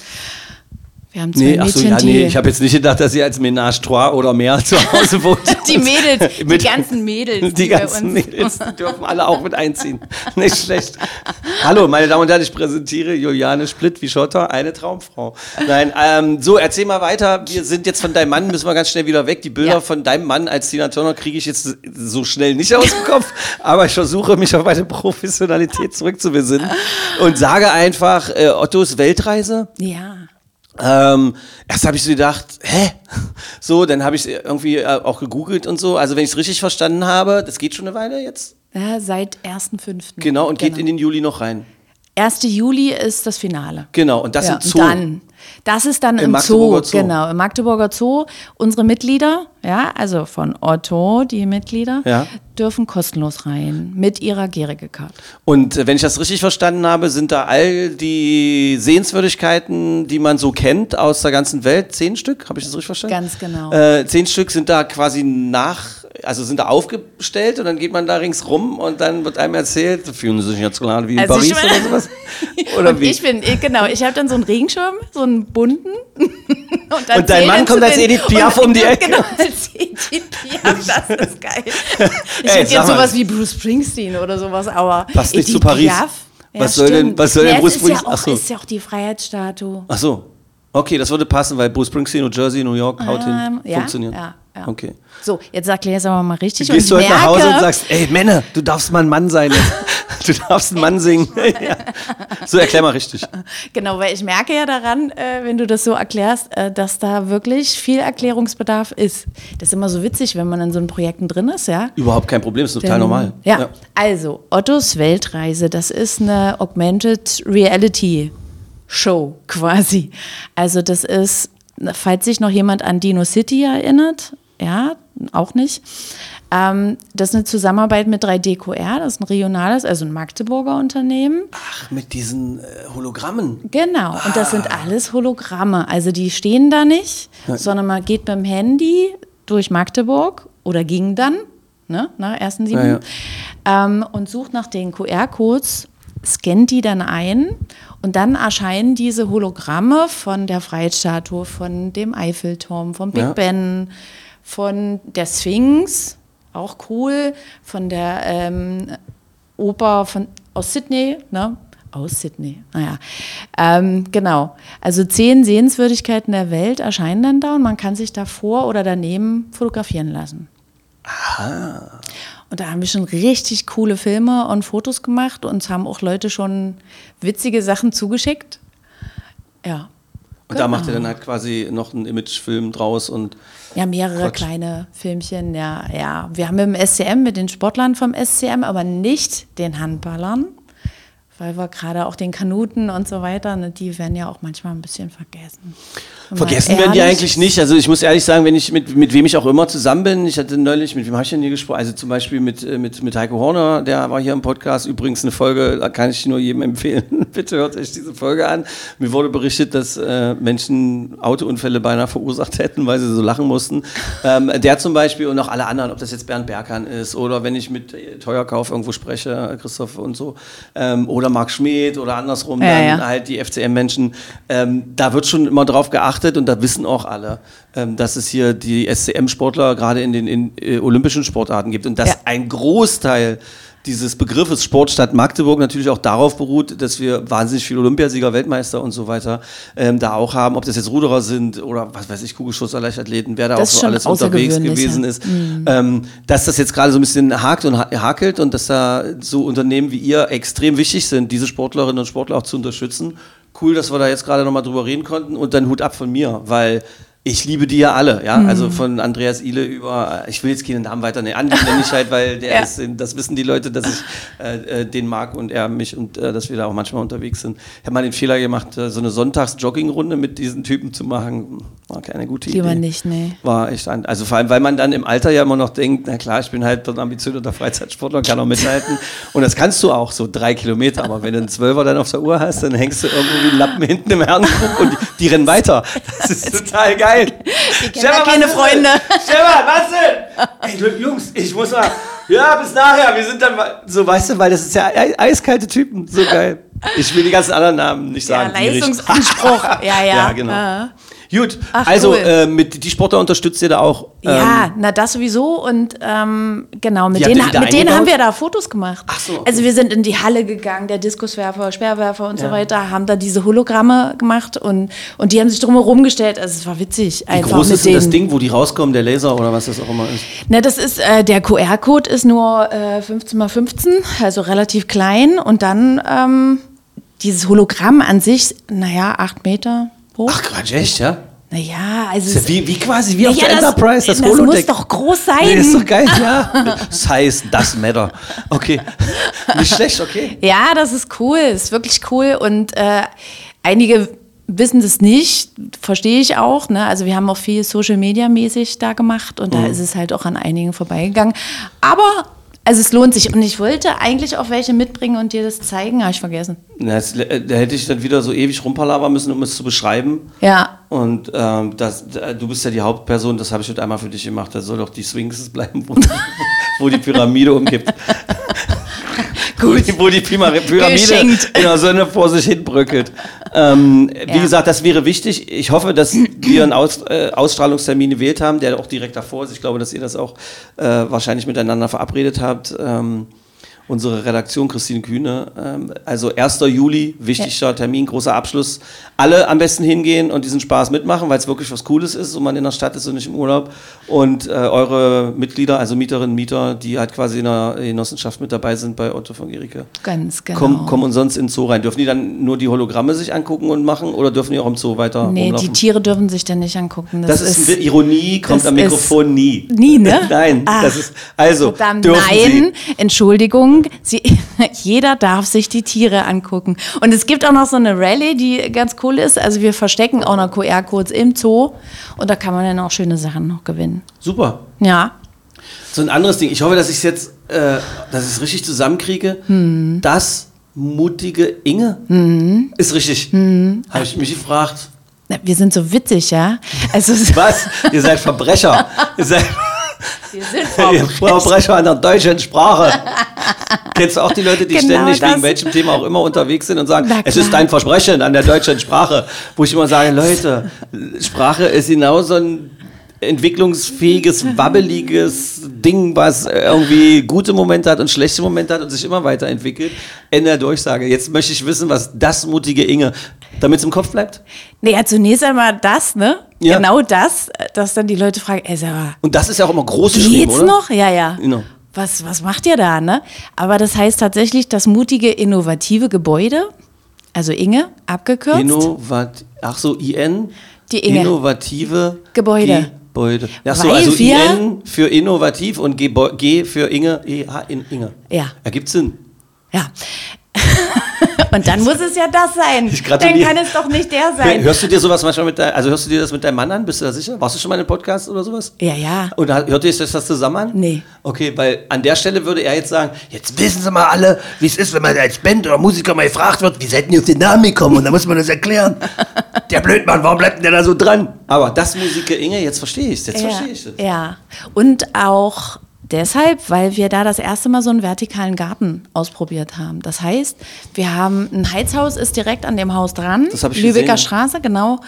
Wir haben zwei Nee, ach Mädchen, so, ja, die. nee, ich habe jetzt nicht gedacht, dass ihr als Ménage trois oder mehr zu Hause wohnt. die Mädels, die Mit- ganzen Mädels, Die bei ganzen uns. Mädels die dürfen alle auch mit einziehen. Nicht schlecht. Hallo, meine Damen und Herren, ich präsentiere Juliane Splitt wie Schotter, eine Traumfrau. Nein, ähm, so, erzähl mal weiter. Wir sind jetzt von deinem Mann, müssen wir ganz schnell wieder weg. Die Bilder Ja. von deinem Mann als Tina Turner kriege ich jetzt so schnell nicht aus dem Kopf, aber ich versuche mich auf meine Professionalität zurückzubesinnen und sage einfach, äh, Ottos Weltreise. Ja. Ähm, erst habe ich so gedacht, hä? So, dann habe ich irgendwie äh, auch gegoogelt und so. Also wenn ich es richtig verstanden habe, das geht schon eine Weile jetzt. ja seit 1.5. Genau, und geht in den Juli noch rein. 1. Juli ist das Finale. Genau, und das ja, im Zoo. Und dann, das ist dann Im im, Zoo, Zoo. genau, im Magdeburger Zoo. Unsere Mitglieder, ja, also von Otto, die Mitglieder, Ja. dürfen kostenlos rein mit ihrer Gehrig-Card. Und äh, wenn ich das richtig verstanden habe, sind da all die Sehenswürdigkeiten, die man so kennt aus der ganzen Welt, zehn Stück, habe ich das richtig verstanden? Ganz genau. Äh, zehn Stück sind da quasi nach, also sind da aufgestellt und dann geht man da ringsrum und dann wird einem erzählt, fühlen Sie sich jetzt gerade wie in Also Paris meine- oder sowas? Oder und wie? ich bin, genau, ich habe dann so einen Regenschirm, so einen bunten. und, Und dein Mann kommt als Edith Piaf um die Ecke. Genau, als Edith Piaf, das ist geil. Ich hätte jetzt sowas wie Bruce Springsteen oder sowas, aber Passt nicht Edith zu Paris. Piaf, Was soll denn- stimmt. was soll denn Ja, Bruce es ist ja auch, Ach so. ist ja auch die Freiheitsstatue. Ach so. Okay, das würde passen, weil Bruce Springsteen, New Jersey, New York, haut Ähm, hin. ja, Funktioniert. ja, ja. Okay. So, jetzt erklär es aber mal richtig. Gehst du heute nach Hause und sagst, ey Männer, du darfst mal ein Mann sein. Du darfst ein Mann singen. ja. So, erklär mal richtig. Genau, weil ich merke ja daran, äh, wenn du das so erklärst, äh, dass da wirklich viel Erklärungsbedarf ist. Das ist immer so witzig, wenn man in so einen Projekten drin ist, ja. Überhaupt kein Problem, ist total Denn- normal. Ja. also Ottos Weltreise, das ist eine Augmented Reality Show quasi. Also das ist, falls sich noch jemand an Dino City erinnert, ja, auch nicht. Ähm, das ist eine Zusammenarbeit mit 3DQR, das ist ein regionales, also ein Magdeburger Unternehmen. Ach, mit diesen äh, Hologrammen. Genau, und das sind alles Hologramme. Also die stehen da nicht, sondern man geht mit dem Handy durch Magdeburg oder ging dann, ne, nach ersten sieben, Ja, Ähm, und sucht nach den QR-Codes, scannt die dann ein und dann erscheinen diese Hologramme von der Freiheitsstatue, von dem Eiffelturm, vom Big Ja. Ben, von der Sphinx, auch cool, von der ähm, Oper von, aus Sydney, ne? Aus Sydney, naja. Ähm, genau. Also zehn Sehenswürdigkeiten der Welt erscheinen dann da und man kann sich davor oder daneben fotografieren lassen. Und da haben wir schon richtig coole Filme und Fotos gemacht. Uns haben auch Leute schon witzige Sachen zugeschickt. Ja. Und da macht er Genau. dann halt quasi noch einen Imagefilm draus und Ja, mehrere Quatsch. kleine Filmchen, ja, ja. Wir haben dem SCM, mit den Sportlern vom SCM, aber nicht den Handballern weil wir gerade auch den Kanuten und so weiter, ne, die werden ja auch manchmal ein bisschen vergessen. Wenn Vergessen werden die eigentlich nicht. Also ich muss ehrlich sagen, wenn ich mit, mit wem ich auch immer zusammen bin, ich hatte neulich, mit wem habe ich denn hier gesprochen? Also zum Beispiel mit, äh, mit, mit Heiko Horner, der war hier im Podcast. Übrigens eine Folge, da kann ich nur jedem empfehlen. Bitte hört euch diese Folge an. Mir wurde berichtet, dass äh, Menschen Autounfälle beinahe verursacht hätten, weil sie so lachen mussten. Ähm, der zum Beispiel und auch alle anderen, ob das jetzt Bernd Berghahn ist oder wenn ich mit äh, Teuerkauf irgendwo spreche, Christoph und so, ähm, oder Marc Schmidt oder andersrum, Ja, dann ja. halt die FCM-Menschen, ähm, da wird schon immer drauf geachtet und da wissen auch alle, ähm, dass es hier die SCM-Sportler gerade in den in, äh, olympischen Sportarten gibt. Und dass ein Großteil dieses Begriffes Sportstadt Magdeburg natürlich auch darauf beruht, dass wir wahnsinnig viele Olympiasieger, Weltmeister und so weiter ähm, da auch haben, ob das jetzt Ruderer sind oder was weiß ich, Kugelschusser, Leichtathleten, wer da Das auch so alles unterwegs gewesen ja. ist, ähm, dass das jetzt gerade so ein bisschen hakt und ha- hakelt und dass da so Unternehmen wie ihr extrem wichtig sind, diese Sportlerinnen und Sportler auch zu unterstützen. Cool, dass wir da jetzt gerade nochmal drüber reden konnten und dann Hut ab von mir, weil ich liebe die ja alle, ja. Mhm. Also von Andreas Ile über, ich will jetzt keinen Namen weiter nennen, Andi nenne ich halt, weil der Ja. ist, das wissen die Leute, dass ich äh, äh, den mag und er mich und äh, dass wir da auch manchmal unterwegs sind. Ich habe mal den Fehler gemacht, äh, so eine Sonntags-Joggingrunde mit diesen Typen zu machen. War keine gute Lieber Idee. nicht, nee. War echt, ein, also vor allem, weil man dann im Alter ja immer noch denkt, na klar, ich bin halt ein ambitionierter Freizeitsportler und kann auch mithalten. Und das kannst du auch, so drei Kilometer. Aber wenn du einen Zwölfer dann auf der Uhr hast, dann hängst du irgendwo wie ein Lappen hinten im Herrenkrug und die, die rennen weiter. Das ist total geil. Die kennen ja keine Freunde. Stefan, was denn? Ey, Jungs, ich muss mal, ja, bis nachher. Wir sind dann mal, so, weißt du, weil das ist ja ei- eiskalte Typen. So geil. Ich will die ganzen anderen Namen nicht Ja, sagen. gierig. Leistungsanspruch. ja, ja. Ja, genau. Ja. Gut, Ach, also cool. äh, mit die Sportler unterstützt ihr da auch. Ja, ähm, na das sowieso und ähm, genau, mit denen, mit denen haben wir da Fotos gemacht. Ach so, okay. Also wir sind in die Halle gegangen, der Diskuswerfer, Speerwerfer und Ja. so weiter, haben da diese Hologramme gemacht und, und die haben sich drumherum gestellt. Also es war witzig. Wie groß ist denn das. Ding, wo die rauskommen, der Laser oder was das auch immer ist? Na, das ist, äh, der QR-Code ist nur äh, 15 mal 15, also relativ klein und dann ähm, dieses Hologramm an sich, naja, 8 Meter hoch. Ach Quatsch, echt, ja? Naja, also ja wie, wie quasi wie auf Naja, der das- Enterprise, das, das Holodeck. muss doch groß sein. Nee, das ist doch geil, ja. Size, das matter. Okay. Nicht schlecht, okay. Ja, das ist cool, ist wirklich cool und äh, einige wissen das nicht, verstehe ich auch. Ne? Also wir haben auch viel Social Media mäßig da gemacht und Mhm. da ist es halt auch an einigen vorbeigegangen. Aber also es lohnt sich und ich wollte eigentlich auch welche mitbringen und dir das zeigen, habe ich vergessen. Na, das, äh, da hätte ich dann wieder so ewig rumpalabern müssen, um es zu beschreiben. Ja, Und ähm, das, da- du bist ja die Hauptperson, das habe ich heute einmal für dich gemacht. Da soll doch die Sphinx bleiben, wo, wo die Pyramide umkippt. Gut. Wo die, wo die Pyramide in der Sonne vor sich hin bröckelt. Ähm, Wie Ja. gesagt, das wäre wichtig. Ich hoffe, dass wir einen Aus, äh, Ausstrahlungstermin gewählt haben, der auch direkt davor ist. Ich glaube, dass ihr das auch äh, wahrscheinlich miteinander verabredet habt. Ähm, unsere Redaktion, Christine Kühne. Ähm, also 1. Juli, wichtiger Termin, großer Abschluss. Alle am besten hingehen und diesen Spaß mitmachen, weil es wirklich was Cooles ist und man in der Stadt ist und nicht im Urlaub. Und äh, eure Mitglieder, also Mieterinnen, Mieter, die halt quasi in der Genossenschaft mit dabei sind bei Otto von Gericke, ganz genau. kommen, kommen umsonst in den Zoo rein. Dürfen die dann nur die Hologramme sich angucken und machen oder dürfen die auch im Zoo weiter nee, die rumlaufen? Tiere dürfen sich dann nicht angucken. das ist, eine Ironie, kommt das am Mikrofon nie. Nie, ne? Nein, Ah. das ist also Verdammt, dürfen nein, Sie. Entschuldigung, sie, jeder darf sich die Tiere angucken. Und es gibt auch noch so eine Rallye, die ganz cool ist. Also wir verstecken auch noch QR-Codes im Zoo und da kann man dann auch schöne Sachen noch gewinnen. Super. Ja, So ein anderes Ding. Ich hoffe, dass ich es jetzt, äh, dass ich es richtig zusammenkriege. Hm. Das mutige Inge ist richtig. Hm. Habe ich mich gefragt. Wir sind so witzig, ja. Also Was? Ihr seid Verbrecher. Ihr seid wir sind ihr Verbrecher an der deutschen Sprache. Kennst du auch die Leute, die Genau ständig das. wegen welchem Thema auch immer unterwegs sind und sagen, es ist klar. ein Versprechen an der deutschen Sprache. Wo ich immer sage, Leute, Sprache ist genauso ein entwicklungsfähiges, wabbeliges Ding, was irgendwie gute Momente hat und schlechte Momente hat und sich immer weiterentwickelt. Ende der Durchsage. Jetzt möchte ich wissen, was das mutige Inge, damit es im Kopf bleibt. Naja, zunächst einmal das, ne? Ja. Genau das, dass dann die Leute fragen, ey, sag mal, Und das ist ja auch immer groß geschrieben, Geht's oder? noch? Ja, ja. Genau. Was, was macht ihr da, ne? Aber das heißt tatsächlich das mutige, innovative Gebäude, also Inge, abgekürzt. Innovat, ach so, IN. Die Inge. Innovative Gebäude. Gebäude. Ach so, Weil also IN für innovativ und G, G für Inge, EH in Inge. Ja. Ergibt Sinn. ja. Und dann muss es ja das sein. Dann kann es doch nicht der sein. Hörst du dir sowas manchmal mit deinem, also hörst du dir das mit deinem Mann an? Bist du da sicher? Warst du schon mal in einem Podcast oder sowas? Ja, ja. Und hört ihr euch das zusammen an? Nee. Okay, weil an der Stelle würde er jetzt sagen, jetzt wissen Sie mal alle, wie es ist, wenn man als Band oder Musiker mal gefragt wird, wie seid ihr auf den Namen gekommen? Und dann muss man das erklären. der Blödmann, warum bleibt denn der da so dran? Aber das Musiker Inge, jetzt verstehe ich jetzt ja, verstehe ich das. ja. Und auch deshalb, weil wir da das erste Mal so einen vertikalen Garten ausprobiert haben. Das heißt, wir haben ein Heizhaus ist direkt an dem Haus dran, Das ich Lübecker gesehen. Straße, genau.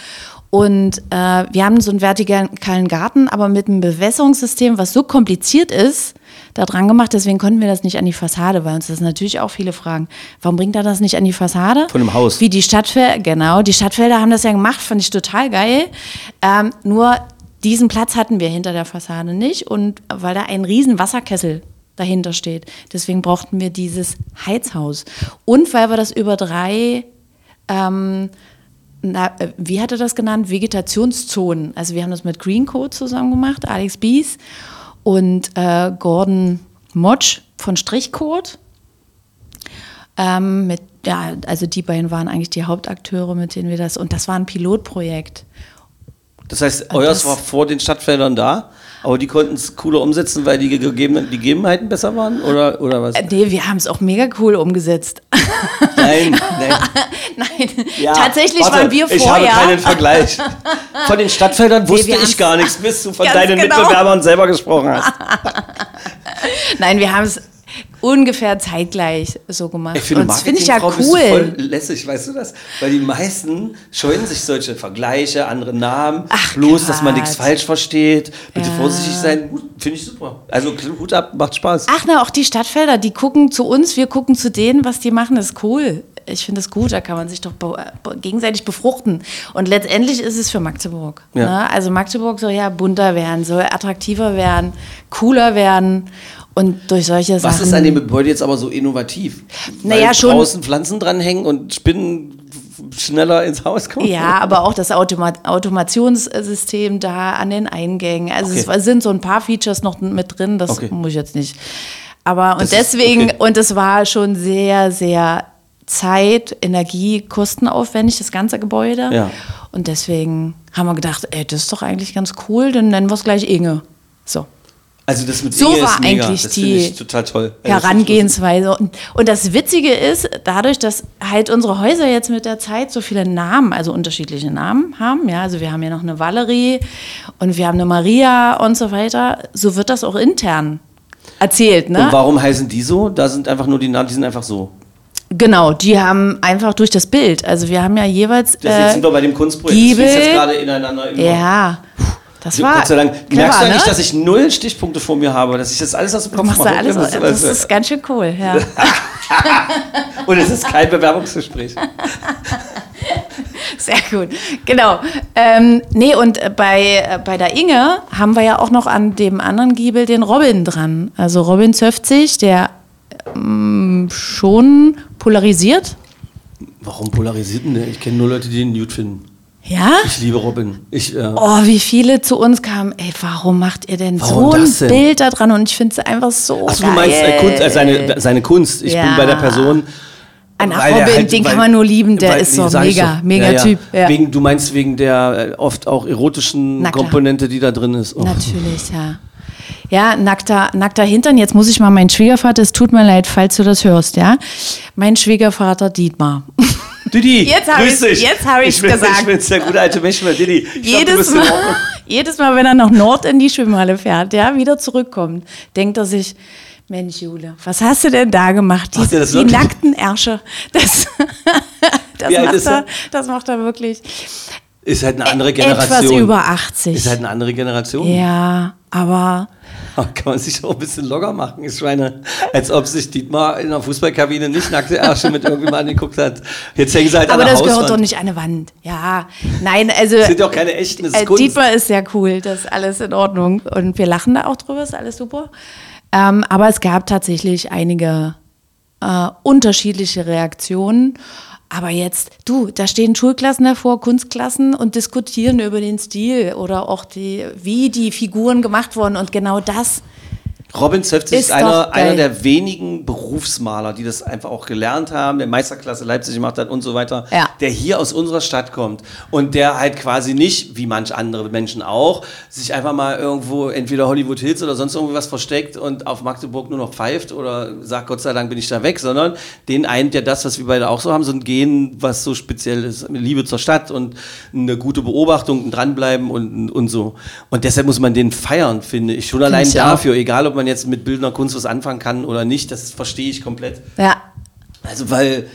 Und äh, wir haben so einen vertikalen Garten, aber mit einem Bewässerungssystem, was so kompliziert ist, da dran gemacht. Deswegen konnten wir das nicht an die Fassade, weil uns das natürlich auch viele fragen. Warum bringt er das nicht an die Fassade? Von einem Haus. Wie die Stadtfelder, genau, die Stadtfelder haben das ja gemacht, fand ich total geil. Ähm, nur diesen Platz hatten wir hinter der Fassade nicht und weil da ein riesen Wasserkessel dahinter steht. Deswegen brauchten wir dieses Heizhaus. Und weil wir das über drei, ähm, na, äh, wie hat er das genannt? Vegetationszonen. Also wir haben das mit Green Code zusammen gemacht, Alex Bies und äh, Gordon Motsch von Strichcode. Ähm, mit, ja, also die beiden waren eigentlich die Hauptakteure, mit denen wir das, und das war ein Pilotprojekt. Das heißt, Und euers das- war vor den Stadtfeldern da, aber die konnten es cooler umsetzen, weil die Gegeben, die Gegebenheiten besser waren? Oder, oder was? Äh, nee, wir haben es auch mega cool umgesetzt. Nein, nein. Nein, Ja, tatsächlich warte, waren wir Ich vorher. habe keinen Vergleich. Von den Stadtfeldern wusste wir ich gar nichts, bis du von deinen genau. Mitbewerbern selber gesprochen hast. Nein, wir haben es ungefähr zeitgleich so gemacht. Ich finde, Und das finde ich ja du cool. voll lässig, weißt du das? Weil die meisten scheuen sich solche Vergleiche, andere Namen, Ach, bloß, dass man nichts falsch versteht. Bitte Ja. vorsichtig sein. Finde ich super. Also Hut ab, macht Spaß. Ach na, auch die Stadtfelder, die gucken zu uns, wir gucken zu denen, was die machen, ist cool. Ich finde das gut, da kann man sich doch gegenseitig befruchten. Und letztendlich ist es für Magdeburg. Ja. Ne? Also Magdeburg soll ja bunter werden, soll attraktiver werden, cooler werden. Und durch solche Was Sachen. ist an dem Gebäude jetzt aber so innovativ? Naja, Weil schon- draußen Pflanzen dranhängen und Spinnen schneller ins Haus kommen? Ja, aber auch das Automa Automationssystem da an den Eingängen. Also Okay. es sind so ein paar Features noch mit drin, das Okay. muss ich jetzt nicht. Aber und Das ist- deswegen, okay. und es war schon sehr, sehr Zeit, Energie, kostenaufwendig, das ganze Gebäude. Ja. Und deswegen haben wir gedacht, ey, das ist doch eigentlich ganz cool, dann nennen wir es gleich Inge. So. Also das mit So Inge war ist mega. eigentlich das die finde ich total toll. Also Herangehensweise. Und, und das Witzige ist, dadurch, dass halt unsere Häuser jetzt mit der Zeit so viele Namen, also unterschiedliche Namen haben, ja, also wir haben ja noch eine Valerie und wir haben eine Maria und so weiter, so wird das auch intern erzählt, ne? Und warum heißen die so? Da sind einfach nur die Namen, die sind einfach so. Genau, die haben einfach durch das Bild, also wir haben ja jeweils. Das jetzt sind wir bei dem Kunstprojekt. Giebel. Das jetzt gerade ineinander über. ja, das So, war. Gott sei Dank. clever, Merkst du eigentlich, ne? dass ich null Stichpunkte vor mir habe, dass ich das alles aus dem Du Kopf machst mache? da alles, Das ist- das ist ganz schön cool, ja. Und es ist kein Bewerbungsgespräch. Sehr gut, genau. Ähm, nee, und äh, bei, äh, bei der Inge haben wir ja auch noch an dem anderen Giebel den Robin dran. Also Robin Zöfzig, der ähm, schon polarisiert. Warum polarisiert denn der? Ich kenne nur Leute, die den Nude finden. Ja? Ich liebe Robin. Ich, äh, Oh, wie viele zu uns kamen. Ey, warum macht ihr denn Warum so ein denn? Bild da dran? Und ich finde es einfach so Achso, du meinst äh, Kunst, äh, seine, seine Kunst. Ich bin Ja. bei der Person. An weil Robin, den kann man nur lieben, der ist so mega, doch. mega Typ. Ja. Wegen, du meinst wegen der äh, oft auch erotischen. Komponente, die da drin ist. Oh. Natürlich, ja. Ja, nackter, nackter Hintern. Jetzt muss ich mal meinen Schwiegervater, es tut mir leid, falls du das hörst, ja. Mein Schwiegervater Dietmar. Didi, Jetzt grüß ich's- dich. jetzt hab ich's ich bin, gesagt. Ich bin der gute alte Mensch, Didi. Ich glaub, jedes, in Mal, jedes Mal, wenn er nach Nord in die Schwimmhalle fährt, ja, wieder zurückkommt, denkt er sich, Mensch, Jule, was hast du denn da gemacht? Die, das die wirklich? nackten Ärsche. Das, das, macht ist er, das macht er wirklich. Ist halt eine andere Etwas Generation. über 80. Ist halt eine andere Generation. ja, aber Kann man sich auch ein bisschen locker machen. Ich meine, als ob sich Dietmar in der Fußballkabine nicht nackte Ärsche mit irgendjemandem angeguckt hat. Jetzt hängen sie halt Aber an der das gehört Hauswand. doch nicht an eine Wand. Ja, nein, also. Das sind doch keine echten, äh. Dietmar ist sehr cool, das ist alles in Ordnung. Und wir lachen da auch drüber, ist alles super. Ähm, aber es gab tatsächlich einige äh, unterschiedliche Reaktionen. Aber jetzt, du, da stehen Schulklassen davor, Kunstklassen und diskutieren über den Stil oder auch die, wie die Figuren gemacht wurden. Und genau das Robin Zöfzig ist, Ist einer, einer der wenigen Berufsmaler, die das einfach auch gelernt haben, der Meisterklasse Leipzig gemacht hat und so weiter, Ja. der hier aus unserer Stadt kommt und der halt quasi nicht, wie manch andere Menschen auch, sich einfach mal irgendwo entweder Hollywood Hills oder sonst irgendwas versteckt und auf Magdeburg nur noch pfeift oder sagt, Gott sei Dank bin ich da weg, sondern den eint ja das, was wir beide auch so haben, so ein Gen, was so speziell ist, Liebe zur Stadt und eine gute Beobachtung, ein dranbleiben und, und so. Und deshalb muss man den feiern, finde ich. Schon allein ich auch. dafür, egal ob man jetzt mit bildender Kunst was anfangen kann oder nicht, das verstehe ich komplett. Ja. Also weil,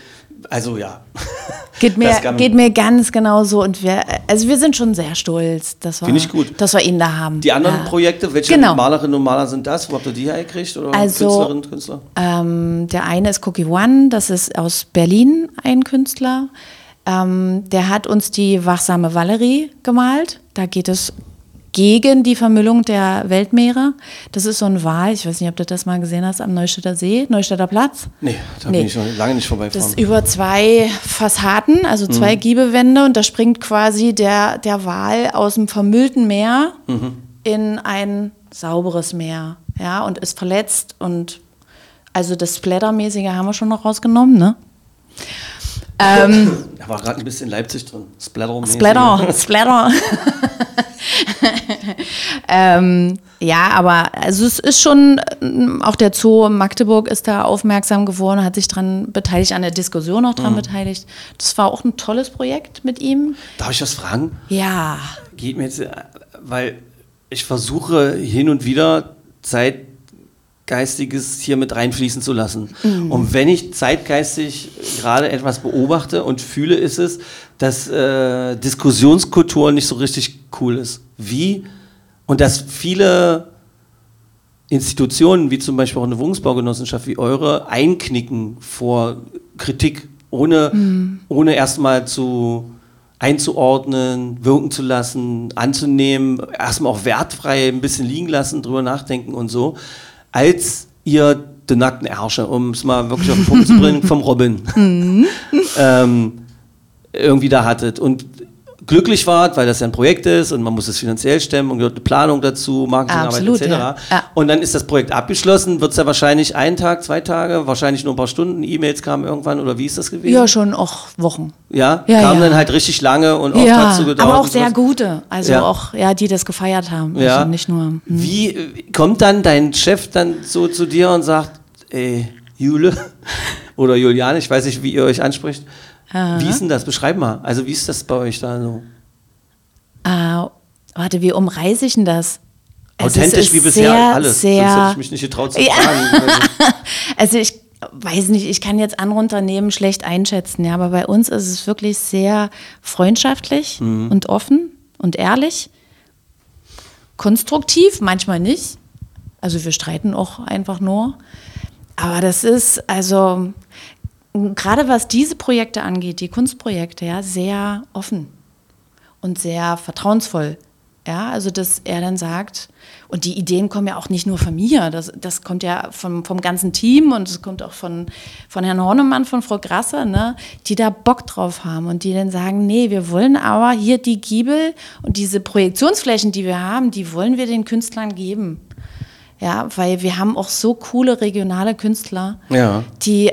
also ja. Geht mir, geht mir ganz genauso und wir, also wir sind schon sehr stolz, dass wir, ich gut. dass wir ihn da haben. Die anderen ja. Projekte, welche Genau. Malerinnen und Maler sind das? Wo habt ihr die hergekriegt? Oder Also- Künstlerinnen und Künstler? Ähm, der eine ist Cookie One, das ist aus Berlin ein Künstler. Ähm, der hat uns die wachsame Valerie gemalt. Da geht es gegen die Vermüllung der Weltmeere. Das ist so ein Wal, ich weiß nicht, ob du das mal gesehen hast, am Neustädter See, Neustädter Platz. Nee, da Nee. bin ich schon lange nicht Das vorbeigefahren. ist über zwei Fassaden, also zwei Giebewände und da springt quasi der, der Wal aus dem vermüllten Meer in ein sauberes Meer. Ja, und ist verletzt und also das Splattermäßige haben wir schon noch rausgenommen, ne? ähm, Da war gerade ein bisschen Leipzig drin. Splatter. Splatter, Splatter. Ähm, ja, aber also es ist schon, ähm, auch der Zoo Magdeburg ist da aufmerksam geworden, hat sich daran beteiligt, an der Diskussion auch Mhm. dran beteiligt. Das war auch ein tolles Projekt mit ihm. Darf ich was fragen? Ja, Geht mir jetzt, äh, weil ich versuche hin und wieder Zeitgeistiges hier mit reinfließen zu lassen. Und wenn ich zeitgeistig gerade etwas beobachte und fühle, ist es, dass äh, Diskussionskultur nicht so richtig cool ist. Wie? Und dass viele Institutionen, wie zum Beispiel auch eine Wohnungsbaugenossenschaft wie eure, einknicken vor Kritik, ohne, ohne erstmal zu einzuordnen, wirken zu lassen, anzunehmen, erstmal auch wertfrei ein bisschen liegen lassen, drüber nachdenken und so, als ihr den nackten Ärsche, um es mal wirklich auf den Punkt zu bringen, vom Robin ähm, irgendwie da hattet. Und glücklich wart, weil das ja ein Projekt ist und man muss es finanziell stemmen und gehört eine Planung dazu, Marketingarbeit Absolut, etc. ja. Ja. Und dann ist das Projekt abgeschlossen, wird es ja wahrscheinlich einen Tag, zwei Tage, wahrscheinlich nur ein paar Stunden, E-Mails kamen irgendwann oder wie ist das gewesen? ja, schon auch Wochen. Ja, Ja, kam ja. dann halt richtig lange und oft ja, hat so gedauert. aber auch sehr gute, also auch, ja, die das gefeiert haben, Ja. also nicht nur. hm. Wie äh, kommt dann dein Chef dann so zu dir und sagt, ey, Jule oder Juliane, ich weiß nicht, wie ihr euch anspricht. Wie ist denn das? Beschreib mal. Also wie ist das bei euch da so? Äh, warte, wie umreiße ich denn das? Authentisch ist wie bisher sehr, alles. Sehr, Sonst hätte ich mich nicht getraut zu Ja. fragen. Also, Also ich weiß nicht, ich kann jetzt andere Unternehmen schlecht einschätzen, ja, aber bei uns ist es wirklich sehr freundschaftlich Mhm. und offen und ehrlich. Konstruktiv, manchmal nicht. Also wir streiten auch einfach nur. Aber das ist also gerade was diese Projekte angeht, die Kunstprojekte, ja, sehr offen und sehr vertrauensvoll. Ja, also dass er dann sagt, und die Ideen kommen ja auch nicht nur von mir, das, das kommt ja vom, vom ganzen Team und es kommt auch von, von Herrn Hornemann, von Frau Grasser, ne, die da Bock drauf haben und die dann sagen, nee, wir wollen aber hier die Giebel und diese Projektionsflächen, die wir haben, die wollen wir den Künstlern geben. Ja, weil wir haben auch so coole regionale Künstler, Ja. die,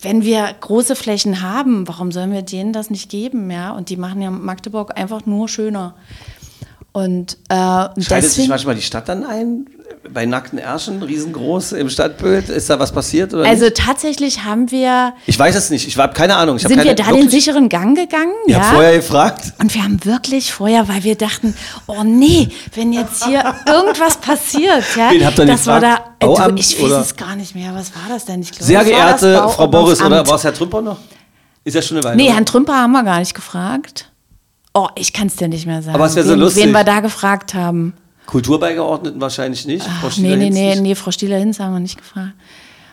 wenn wir große Flächen haben, warum sollen wir denen das nicht geben? Ja, und die machen ja Magdeburg einfach nur schöner. Und, äh, Schaltet sich deswegen, manchmal die Stadt dann ein? Bei nackten Ärschen, riesengroß im Stadtbild? Ist da was passiert also nicht? tatsächlich haben wir, Ich weiß es nicht. Ich habe keine Ahnung. Ich sind keine, wir da den wirklich- sicheren Gang gegangen? Ich habe vorher gefragt. Und wir haben wirklich vorher, weil wir dachten, oh nee, wenn jetzt hier irgendwas passiert, ja, das war da, Bauamt ich weiß es gar nicht mehr, was war das denn? Ich glaube, Sehr geehrte Frau Boris, oder war es Herr Trümper noch? Ist ja schon eine Weile. Nee? Herrn Trümper haben wir gar nicht gefragt. Oh, ich kann es dir nicht mehr sagen. Aber es wär so wen, lustig. wen wir da gefragt haben. Kulturbeigeordneten wahrscheinlich nicht. Frau Ach, nee, nee, nee, nicht. nee, Frau Stieler-Hinz haben wir nicht gefragt.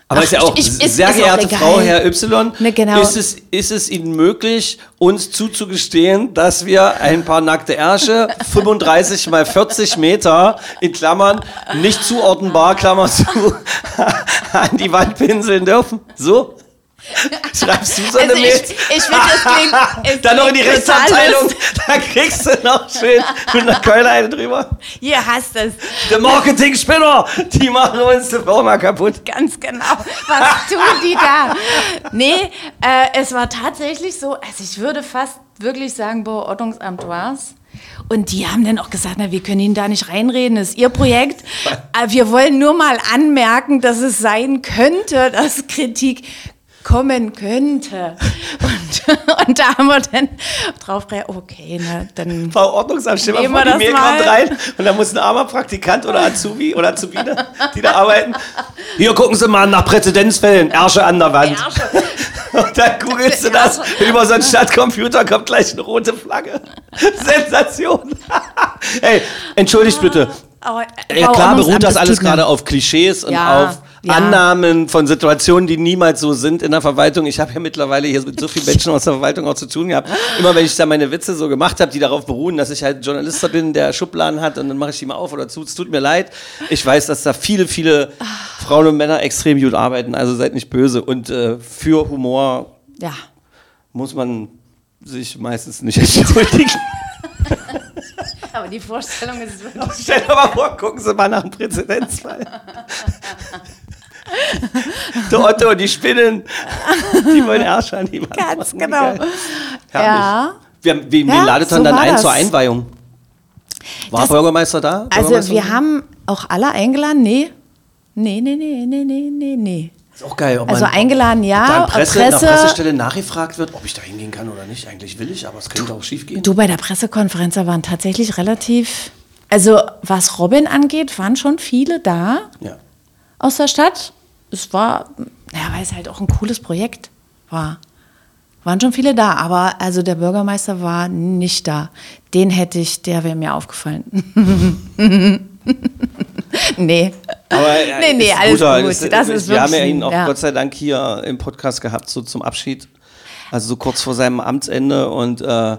Aber Ach, ist ja auch, ich- ist- sehr ist auch geehrte egal. Frau, Herr Y, Ne, genau. ist, es, ist es Ihnen möglich, uns zuzugestehen, dass wir ein paar nackte Ärsche, 35 mal 40 Meter, in Klammern, nicht zuordnenbar, Klammer zu, an die Wand pinseln dürfen? So? Schreibst du so eine Also Mail? ich, ich finde, es klingt. Es Dann noch in die Rechtsabteilung, da kriegst du noch schön mit einer Keuleine drüber. Ihr hasst es. Der Marketing-Spinner, die machen uns die Firma kaputt. Ganz genau. Was tun die da? Nee, äh, es war tatsächlich so, also ich würde fast wirklich sagen, Beordnungsamt war's. Und die haben dann auch gesagt, na, wir können Ihnen da nicht reinreden, das ist Ihr Projekt. Äh, Wir wollen nur mal anmerken, dass es sein könnte, dass Kritik kommen könnte. Und, und da haben wir dann drauf okay, na, dann Nehmen vor, die Mail mal. kommt rein und da muss ein armer Praktikant oder Azubi oder Azubine, die da arbeiten. Hier gucken Sie mal nach Präzedenzfällen, Ärsche an der Wand. Und dann googelst du das, über so einen Stadtcomputer kommt gleich eine rote Flagge. Sensation. hey, entschuldigt bitte. Aber, äh, Ja, klar beruht das es alles gerade auf Klischees und Ja, auf ja. Annahmen von Situationen, die niemals so sind in der Verwaltung. Ich habe ja mittlerweile hier mit so vielen Menschen aus der Verwaltung auch zu tun gehabt. Immer wenn ich da meine Witze so gemacht habe, die darauf beruhen, dass ich halt Journalist bin, der Schubladen hat und dann mache ich die mal auf oder zu. Es tut mir leid. Ich weiß, dass da viele, viele Frauen und Männer extrem gut arbeiten. Also seid nicht böse. Und äh, für Humor Ja. muss man sich meistens nicht entschuldigen. Aber die Vorstellung ist wirklich. Stell dir mal vor, gucken Sie mal nach dem Präzedenzfall. Der Otto die Spinnen, die wollen Ärsche an die Wand Ganz machen. genau. Geil. Ja. Wen, wen Ja, ladet so dann ein das. zur Einweihung? War Das- Bürgermeister da? Also Bürgermeisterin? wir haben auch alle eingeladen? Nee. Nee, nee, nee, nee, nee, nee, nee. Ist auch geil, ob Also man eingeladen da ja, an Presse, Presse, nach Pressestelle nachgefragt wird, ob ich da hingehen kann oder nicht. Eigentlich will ich, aber es könnte auch schief gehen. Du, bei der Pressekonferenz da waren tatsächlich relativ, also was Robin angeht, waren schon viele da Ja. aus der Stadt. Es war, ja, weil es halt auch ein cooles Projekt war. Waren schon viele da, aber also der Bürgermeister war nicht da. Den hätte ich, der wäre mir aufgefallen. nee. Aber äh, Nee, nee, alles guter. gut. Ist- Das ist wir haben ja ihn auch ein- Gott sei Dank hier im Podcast gehabt, so zum Abschied. Also so kurz vor seinem Amtsende und äh,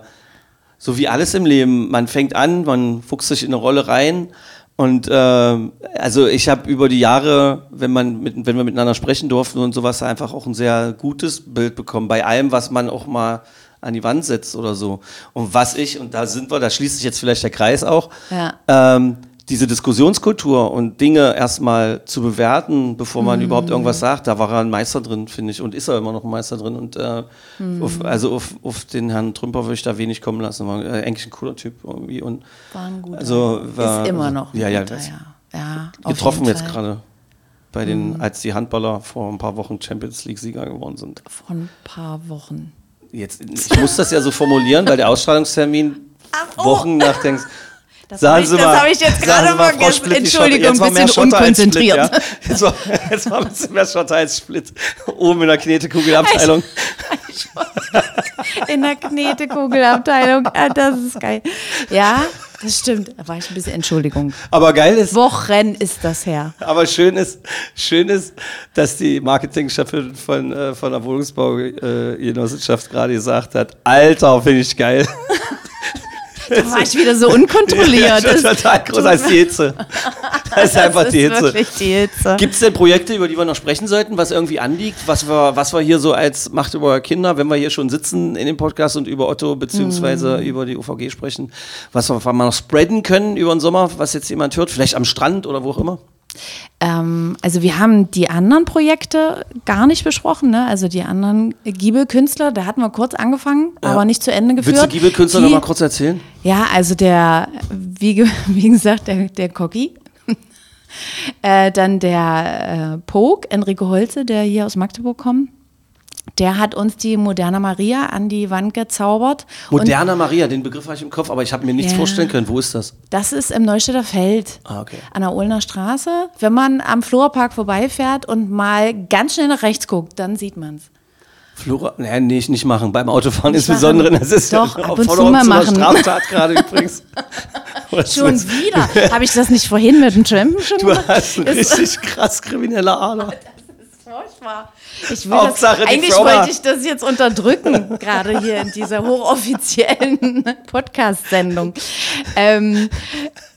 so wie alles im Leben. Man fängt an, man fuchst sich in eine Rolle rein. Und äh, also ich habe über die Jahre, wenn man mit, wenn wir miteinander sprechen durften und sowas, einfach auch ein sehr gutes Bild bekommen bei allem, was man auch mal an die Wand setzt oder so. Und was ich, und da sind wir, da schließt sich jetzt vielleicht der Kreis auch, Ja. ähm, diese Diskussionskultur und Dinge erstmal zu bewerten, bevor man Mhm. überhaupt irgendwas sagt, da war er ein Meister drin, finde ich, und ist er immer noch ein Meister drin. Und äh, Mhm. auf, also auf, auf den Herrn Trümper würde ich da wenig kommen lassen. War äh, eigentlich ein cooler Typ irgendwie. Und War ein guter. Also, war- ist immer noch ein ja, ja, guter, ja. ja getroffen jetzt gerade bei den, als die Handballer vor ein paar Wochen Champions League-Sieger geworden sind. Vor ein paar Wochen. Jetzt, ich muss das ja so formulieren, weil der Ausstrahlungstermin oh. Wochen nach denkst. Das Sagen hab ich- hab ich jetzt gerade mal, vergessen. Entschuldigung, ein bisschen als Split, unkonzentriert. ja. jetzt, war, jetzt war ein bisschen mehr Schotter als Split. Oben in der Knetekugelabteilung. In der Knetekugelabteilung. Ah, das ist geil. Ja, das stimmt. Da war ich ein bisschen Entschuldigung. Aber geil ist, Wochen ist das her. aber schön ist, schön ist, dass die Marketingchefin von, äh, von der Wohnungsbaugenossenschaft gerade gesagt hat, Alter, finde ich geil. Da war ich wieder so unkontrolliert. Das ist total groß als die Hitze. Das ist einfach das die ist Hitze. wirklich die Hitze. Gibt es denn Projekte, über die wir noch sprechen sollten, was irgendwie anliegt, was wir, was wir hier so als Macht über Kinder, wenn wir hier schon sitzen in dem Podcast und über Otto beziehungsweise Hm. über die UVG sprechen, was wir, wir noch spreaden können über den Sommer, was jetzt jemand hört, vielleicht am Strand oder wo auch immer? Ähm, also wir haben die anderen Projekte gar nicht besprochen, ne? Also die anderen Giebelkünstler, da hatten wir kurz angefangen, Ja. aber nicht zu Ende geführt. Willst du Giebelkünstler Die- noch mal kurz erzählen? Ja, also der, wie, wie gesagt, der, der Coggi. äh, dann der äh, Poke, Enrico Holze, der hier aus Magdeburg kommt. Der hat uns die Moderne Maria an die Wand gezaubert. Und Moderner Maria, den Begriff habe ich im Kopf, aber ich habe mir nichts Ja. vorstellen können. Wo ist das? das ist im Neustädter Feld. Ah, okay. An der Ohlner Straße. Wenn man am Florpark vorbeifährt und mal ganz schnell nach rechts guckt, dann sieht man es. Flora? Nee, nee, ich nicht machen. Beim Autofahren Nicht insbesondere. machen. Das ist Doch, eine ab und zu mal machen. Straftat gerade übrigens. Schon wieder. Habe ich das nicht vorhin mit dem Trampen schon Du gemacht? hast eine Ist- richtig krass kriminelle Ader. Furchtbar. Ich will Hauptsache das, eigentlich Firma. wollte ich das jetzt unterdrücken, gerade hier in dieser hochoffiziellen Podcast-Sendung. Ähm,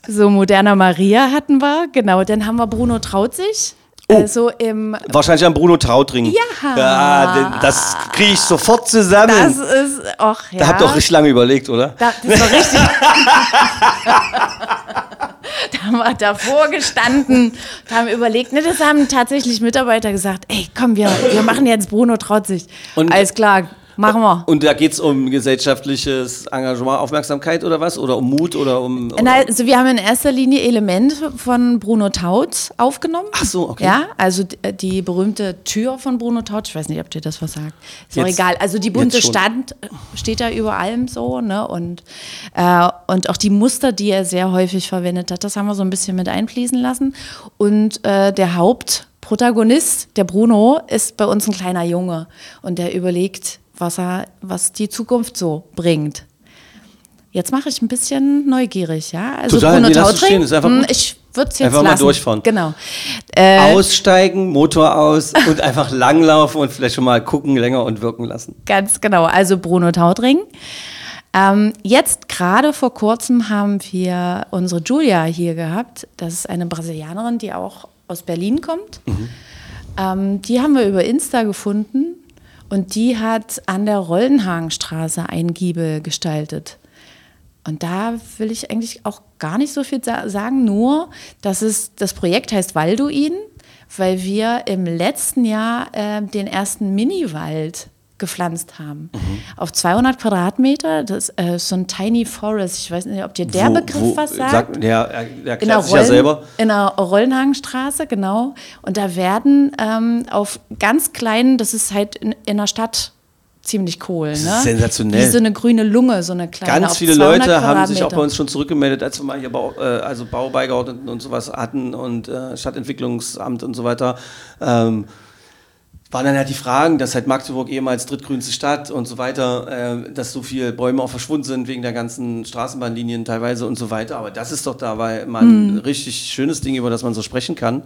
so, Moderner Maria hatten wir, genau. Dann haben wir Bruno Traut sich. Also im Wahrscheinlich am Bruno Trautring. Ja. ja das kriege ich sofort zusammen. das ist ach ja. da habt ihr auch richtig lange überlegt, oder? Da, das war richtig. da haben wir davor gestanden, da haben überlegt, ne, das haben tatsächlich Mitarbeiter gesagt, ey, komm, wir, wir machen jetzt Bruno sich. Und- Alles klar, machen wir. Und da geht es um gesellschaftliches Engagement, Aufmerksamkeit oder was? Oder um Mut oder um. Na, also wir haben in erster Linie Elemente von Bruno Taut aufgenommen. Ach so, okay. Ja, also die, die berühmte Tür von Bruno Taut, ich weiß nicht, ob dir das was sagt. Ist auch Jetzt- egal. Also die bunte. Stand steht da über allem so, ne? Und, äh, und auch die Muster, die er sehr häufig verwendet hat, das haben wir so ein bisschen mit einfließen lassen. Und äh, der Hauptprotagonist, der Bruno, ist bei uns ein kleiner Junge und der überlegt, was er, was die Zukunft so bringt. Jetzt mache ich ein bisschen neugierig, ja. Also Total, Bruno nee, Tautring, stehen, ist einfach hm, gut. ich würde es jetzt Einfach mal lassen. durchfahren. Genau. Äh, Aussteigen, Motor aus und einfach langlaufen und vielleicht schon mal gucken, länger und wirken lassen. Ganz genau, also Bruno Tautring. Ähm, jetzt gerade vor kurzem haben wir unsere Julia hier gehabt. Das ist eine Brasilianerin, die auch aus Berlin kommt. Ähm, die haben wir über Insta gefunden und die hat an der Rollenhagenstraße ein Giebel gestaltet. Und da will ich eigentlich auch gar nicht so viel sa sagen, nur dass es, das Projekt heißt Walduin, weil wir im letzten Jahr äh, den ersten Mini-Wald gepflanzt haben. Auf 200 Quadratmeter, das äh, ist so ein Tiny Forest. Ich weiß nicht, ob dir der Wo- Begriff wo- was sagt. Sag, ja, er, er in der, erklärt sich ja selber. in der Rollenhagenstraße, genau. Und da werden ähm, auf ganz kleinen, das ist halt in, in der Stadt ziemlich cool. Das ist ne? sensationell. Wie so eine grüne Lunge, so eine kleine. Ganz viele 200 Leute haben sich auch bei uns schon zurückgemeldet, als wir mal hier Bau, äh, also Baubeigeordneten und sowas hatten und äh, Stadtentwicklungsamt und so weiter. Ähm, waren dann halt die Fragen, dass halt Magdeburg ehemals drittgrünste Stadt und so weiter, äh, dass so viele Bäume auch verschwunden sind wegen der ganzen Straßenbahnlinien teilweise und so weiter. Aber das ist doch dabei mal ein richtig schönes Ding, über das man so sprechen kann.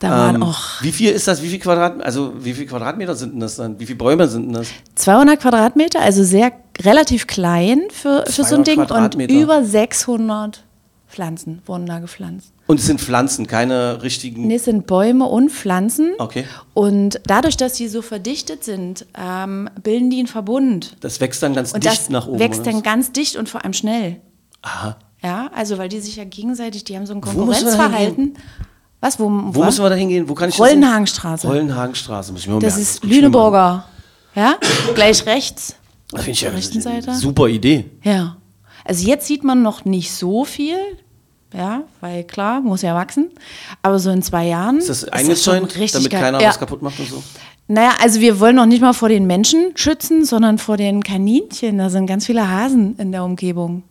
Da waren Ähm, auch Wie viel ist das? Wie viel Quadrat, also wie viel Quadratmeter sind denn das dann? Wie viele Bäume sind denn das? 200 Quadratmeter, also sehr relativ klein für, für so 200 ein Ding. Und über 600 Pflanzen wurden da gepflanzt. Und es sind Pflanzen, keine richtigen. Nee, es sind Bäume und Pflanzen. Okay. Und dadurch, dass sie so verdichtet sind, ähm, bilden die einen Verbund. Das wächst dann ganz Und dicht nach oben. wächst dann ganz dicht und vor allem schnell. Aha. Ja, also weil die sich ja gegenseitig, die haben so ein müssen wir Konkurrenzverhalten. Was, wo, Wo müssen wir da hingehen? Wo kann ich das Rollenhagenstraße. Rollenhagenstraße. Muss ich mir mal Das merken. ist. Lüneburger. Ja, gleich rechts. Das finde ich ja rechten Seite. Super Idee. Ja. Also jetzt sieht man noch nicht so viel. Ja, weil klar, muss ja wachsen. Aber so in zwei Jahren. Ist das schon eingezäunt, richtig damit geil. keiner ja. was kaputt macht und so? Naja, also wir wollen noch nicht mal vor den Menschen schützen, sondern vor den Kaninchen. Da sind ganz viele Hasen in der Umgebung.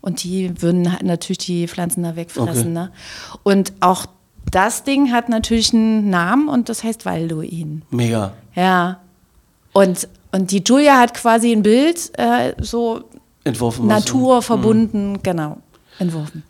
Und die würden natürlich die Pflanzen da wegfressen. Okay. Ne? Und auch das Ding hat natürlich einen Namen und das heißt Walduin. Mega. Ja. Und, und die Julia hat quasi ein Bild, äh, so Entworfen. Natur so. verbunden, genau, entworfen.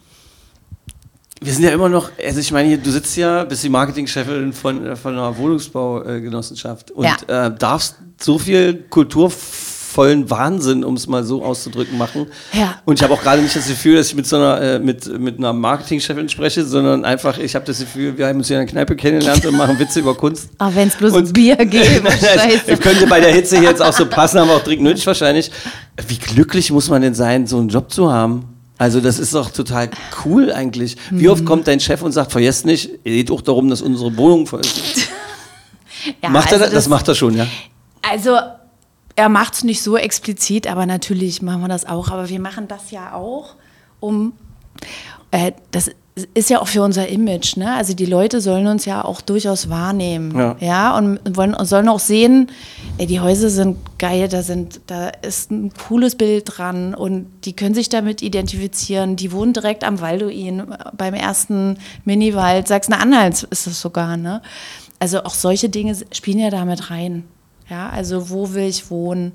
Wir sind ja immer noch, also ich meine, hier, du sitzt ja, bist die Marketingchefin von, äh, von einer Wohnungsbaugenossenschaft und Ja. äh, darfst so viel kulturvollen Wahnsinn, um es mal so auszudrücken, machen. Ja. Und ich habe auch gerade nicht das Gefühl, dass ich mit so einer, äh, mit, mit einer Marketingchefin spreche, sondern einfach, ich habe das Gefühl, wir haben uns hier in der Kneipe kennengelernt und machen Witze über Kunst. Aber wenn es bloß Und- Bier gäbe, scheiße. könnte bei der Hitze jetzt auch so passen, haben wir auch dringend nötig wahrscheinlich. Wie glücklich muss man denn sein, so einen Job zu haben? Also das ist doch total cool eigentlich. Wie Mhm. oft kommt dein Chef und sagt, vergesst nicht, es geht auch darum, dass unsere Wohnung voll ist. Ja, macht er also das? Das macht er schon, ja. Also, er macht es nicht so explizit, aber natürlich machen wir das auch. Aber wir machen das ja auch, um. Äh, das ist ja auch für unser Image, ne? Also die Leute sollen uns ja auch durchaus wahrnehmen. Ja. und wollen, sollen auch sehen, ey, die Häuser sind geil, da, sind, da ist ein cooles Bild dran und die können sich damit identifizieren. Die wohnen direkt am Walduin, beim ersten Miniwald, Sachsen-Anhalt ist das sogar, ne? Also auch solche Dinge spielen ja damit rein. Ja, also wo will ich wohnen?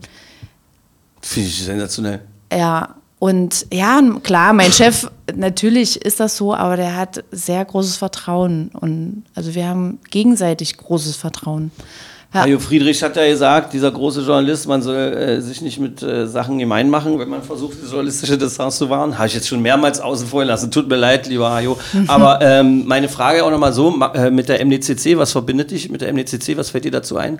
Finde ich sensationell. Ja, und ja, klar, mein Chef, natürlich ist das so, aber der hat sehr großes Vertrauen. Und also wir haben gegenseitig großes Vertrauen. Ja. Hajo Friedrich hat ja gesagt, dieser große Journalist, man soll äh, sich nicht mit äh, Sachen gemein machen, wenn man versucht, die journalistische Distanz zu wahren. Habe ich jetzt schon mehrmals außen vor gelassen. Tut mir leid, lieber Hajo. Aber ähm, meine Frage auch nochmal so, äh, mit der MDCC, was verbindet dich mit der MDCC? Was fällt dir dazu ein?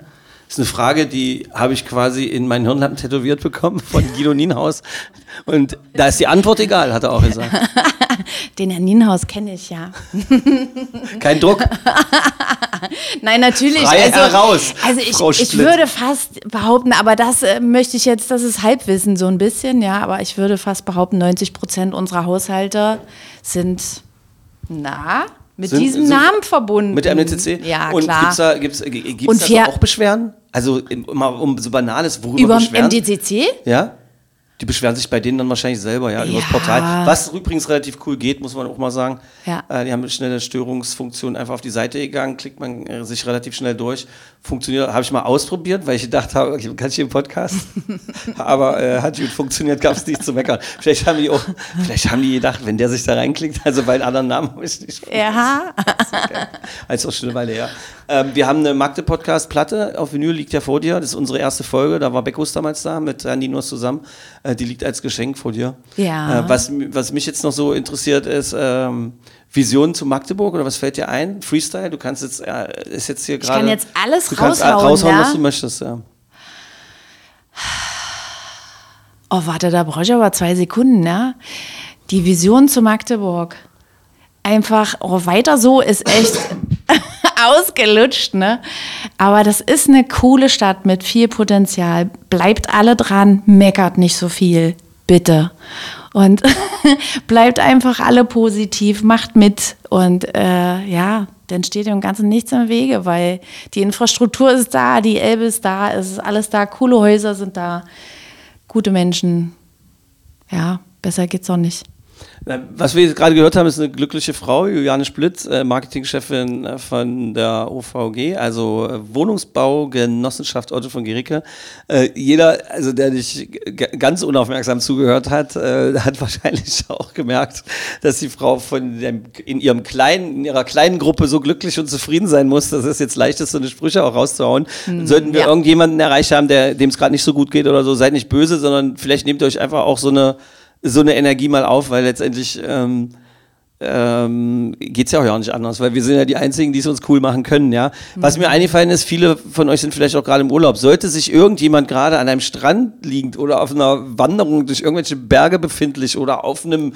Das ist eine Frage, die habe ich quasi in meinen Hirnlappen tätowiert bekommen von Guido Nienhaus. Und da ist die Antwort egal, hat er auch gesagt. Den Herrn Nienhaus kenne ich ja. Kein Druck. Nein, natürlich. Frei also, heraus, also ich, ich würde fast behaupten, aber das äh, möchte ich jetzt, das ist Halbwissen so ein bisschen, ja, aber ich würde fast behaupten, 90 Prozent unserer Haushalte sind, na, mit Sind- diesem sind- Namen verbunden. Mit der MDCC? Ja, Und klar. gibt's da, gibt's, äh, gibt's Und da auch Beschwerden? Also mal um so Banales, worüber Über beschweren? MDCC? Ja? Die beschweren sich bei denen dann wahrscheinlich selber, ja, über das Ja. Portal. Was übrigens relativ cool geht, muss man auch mal sagen. Ja. Äh, die haben eine schnelle Störungsfunktion einfach auf die Seite gegangen, klickt man äh, sich relativ schnell durch. Funktioniert, habe ich mal ausprobiert, weil ich gedacht habe, okay, kann ich hier im Podcast? Aber äh, hat gut funktioniert, gab es nicht zu meckern. Vielleicht haben die auch, vielleicht haben die gedacht, wenn der sich da reinklickt, also bei den anderen Namen habe ich nicht. Ja. Also auch schon eine Weile her. Ähm, wir haben eine Magde-Podcast-Platte auf Vinyl, liegt ja vor dir. Das ist unsere erste Folge. Da war Beckus damals da mit Herrn Ninos zusammen. Äh, die liegt als Geschenk vor dir. Ja. Äh, was, was mich jetzt noch so interessiert ist, ähm, Visionen zu Magdeburg oder was fällt dir ein? Freestyle? Du kannst jetzt, äh, ist jetzt hier gerade. kann jetzt alles du kannst raushauen, raushauen, ja? was du möchtest. Ja. Oh, warte, da brauche ich aber zwei Sekunden, ja. Die Vision zu Magdeburg. Einfach, oh, weiter so ist echt ausgelutscht, ne? Aber das ist eine coole Stadt mit viel Potenzial. Bleibt alle dran, meckert nicht so viel, bitte. Und bleibt einfach alle positiv, macht mit. Und äh, ja, dann steht dem Ganzen nichts im Wege, weil die Infrastruktur ist da, die Elbe ist da, es ist alles da, coole Häuser sind da, gute Menschen. Ja, besser geht's auch nicht. Na, Was wir jetzt gerade gehört haben, ist eine glückliche Frau, Juliane Splitt, äh, Marketingchefin äh, von der OVG, also äh, Wohnungsbau Genossenschaft Otto von Gericke. Jeder, also der dich g- ganz unaufmerksam zugehört hat, hat wahrscheinlich auch gemerkt, dass die Frau von dem, in ihrem kleinen, in ihrer kleinen Gruppe so glücklich und zufrieden sein muss, dass es jetzt leicht ist, so eine Sprüche auch rauszuhauen. Sollten wir ja. irgendjemanden erreicht haben, der dem es gerade nicht so gut geht oder so, seid nicht böse, sondern vielleicht nehmt ihr euch einfach auch so eine so eine Energie mal auf, weil letztendlich ähm, ähm, geht es ja auch ja nicht anders, weil wir sind ja die Einzigen, die es uns cool machen können, ja. Was mir eingefallen ist, viele von euch sind vielleicht auch gerade im Urlaub. Sollte sich irgendjemand gerade an einem Strand liegend oder auf einer Wanderung durch irgendwelche Berge befindlich oder auf einem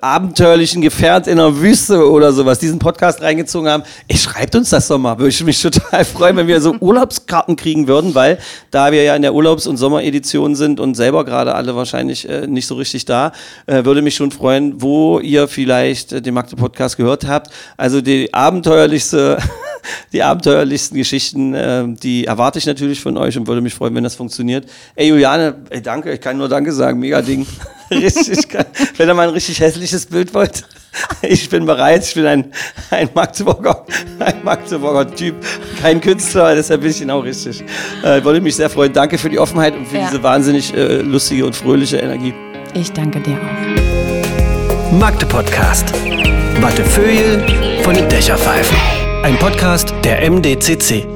abenteuerlichen Gefährt in der Wüste oder sowas diesen Podcast reingezogen haben, ey, schreibt uns das doch mal. Würde ich mich total freuen, wenn wir so Urlaubskarten kriegen würden, weil da wir ja in der Urlaubs- und Sommeredition sind und selber gerade alle wahrscheinlich äh, nicht so richtig da, äh, würde mich schon freuen, wo ihr vielleicht äh, den Magde-Podcast gehört habt. Also die abenteuerlichste die abenteuerlichsten Geschichten, äh, die erwarte ich natürlich von euch und würde mich freuen, wenn das funktioniert. Ey, Juliane, ey, danke, ich kann nur Danke sagen, mega Ding. richtig. Wenn ihr mal ein richtig hässliches Bild wollt, ich bin bereit, ich bin ein, ein Magdeburger, ein Magdeburger Typ, kein Künstler, deshalb bin ich genau richtig. Äh, würde mich sehr freuen. Danke für die Offenheit und für Ja. diese wahnsinnig äh, lustige und fröhliche Energie. Ich danke dir auch. Magde Podcast. Wattefeuille von den Dächerpfeifen. Ein Podcast der MDCC.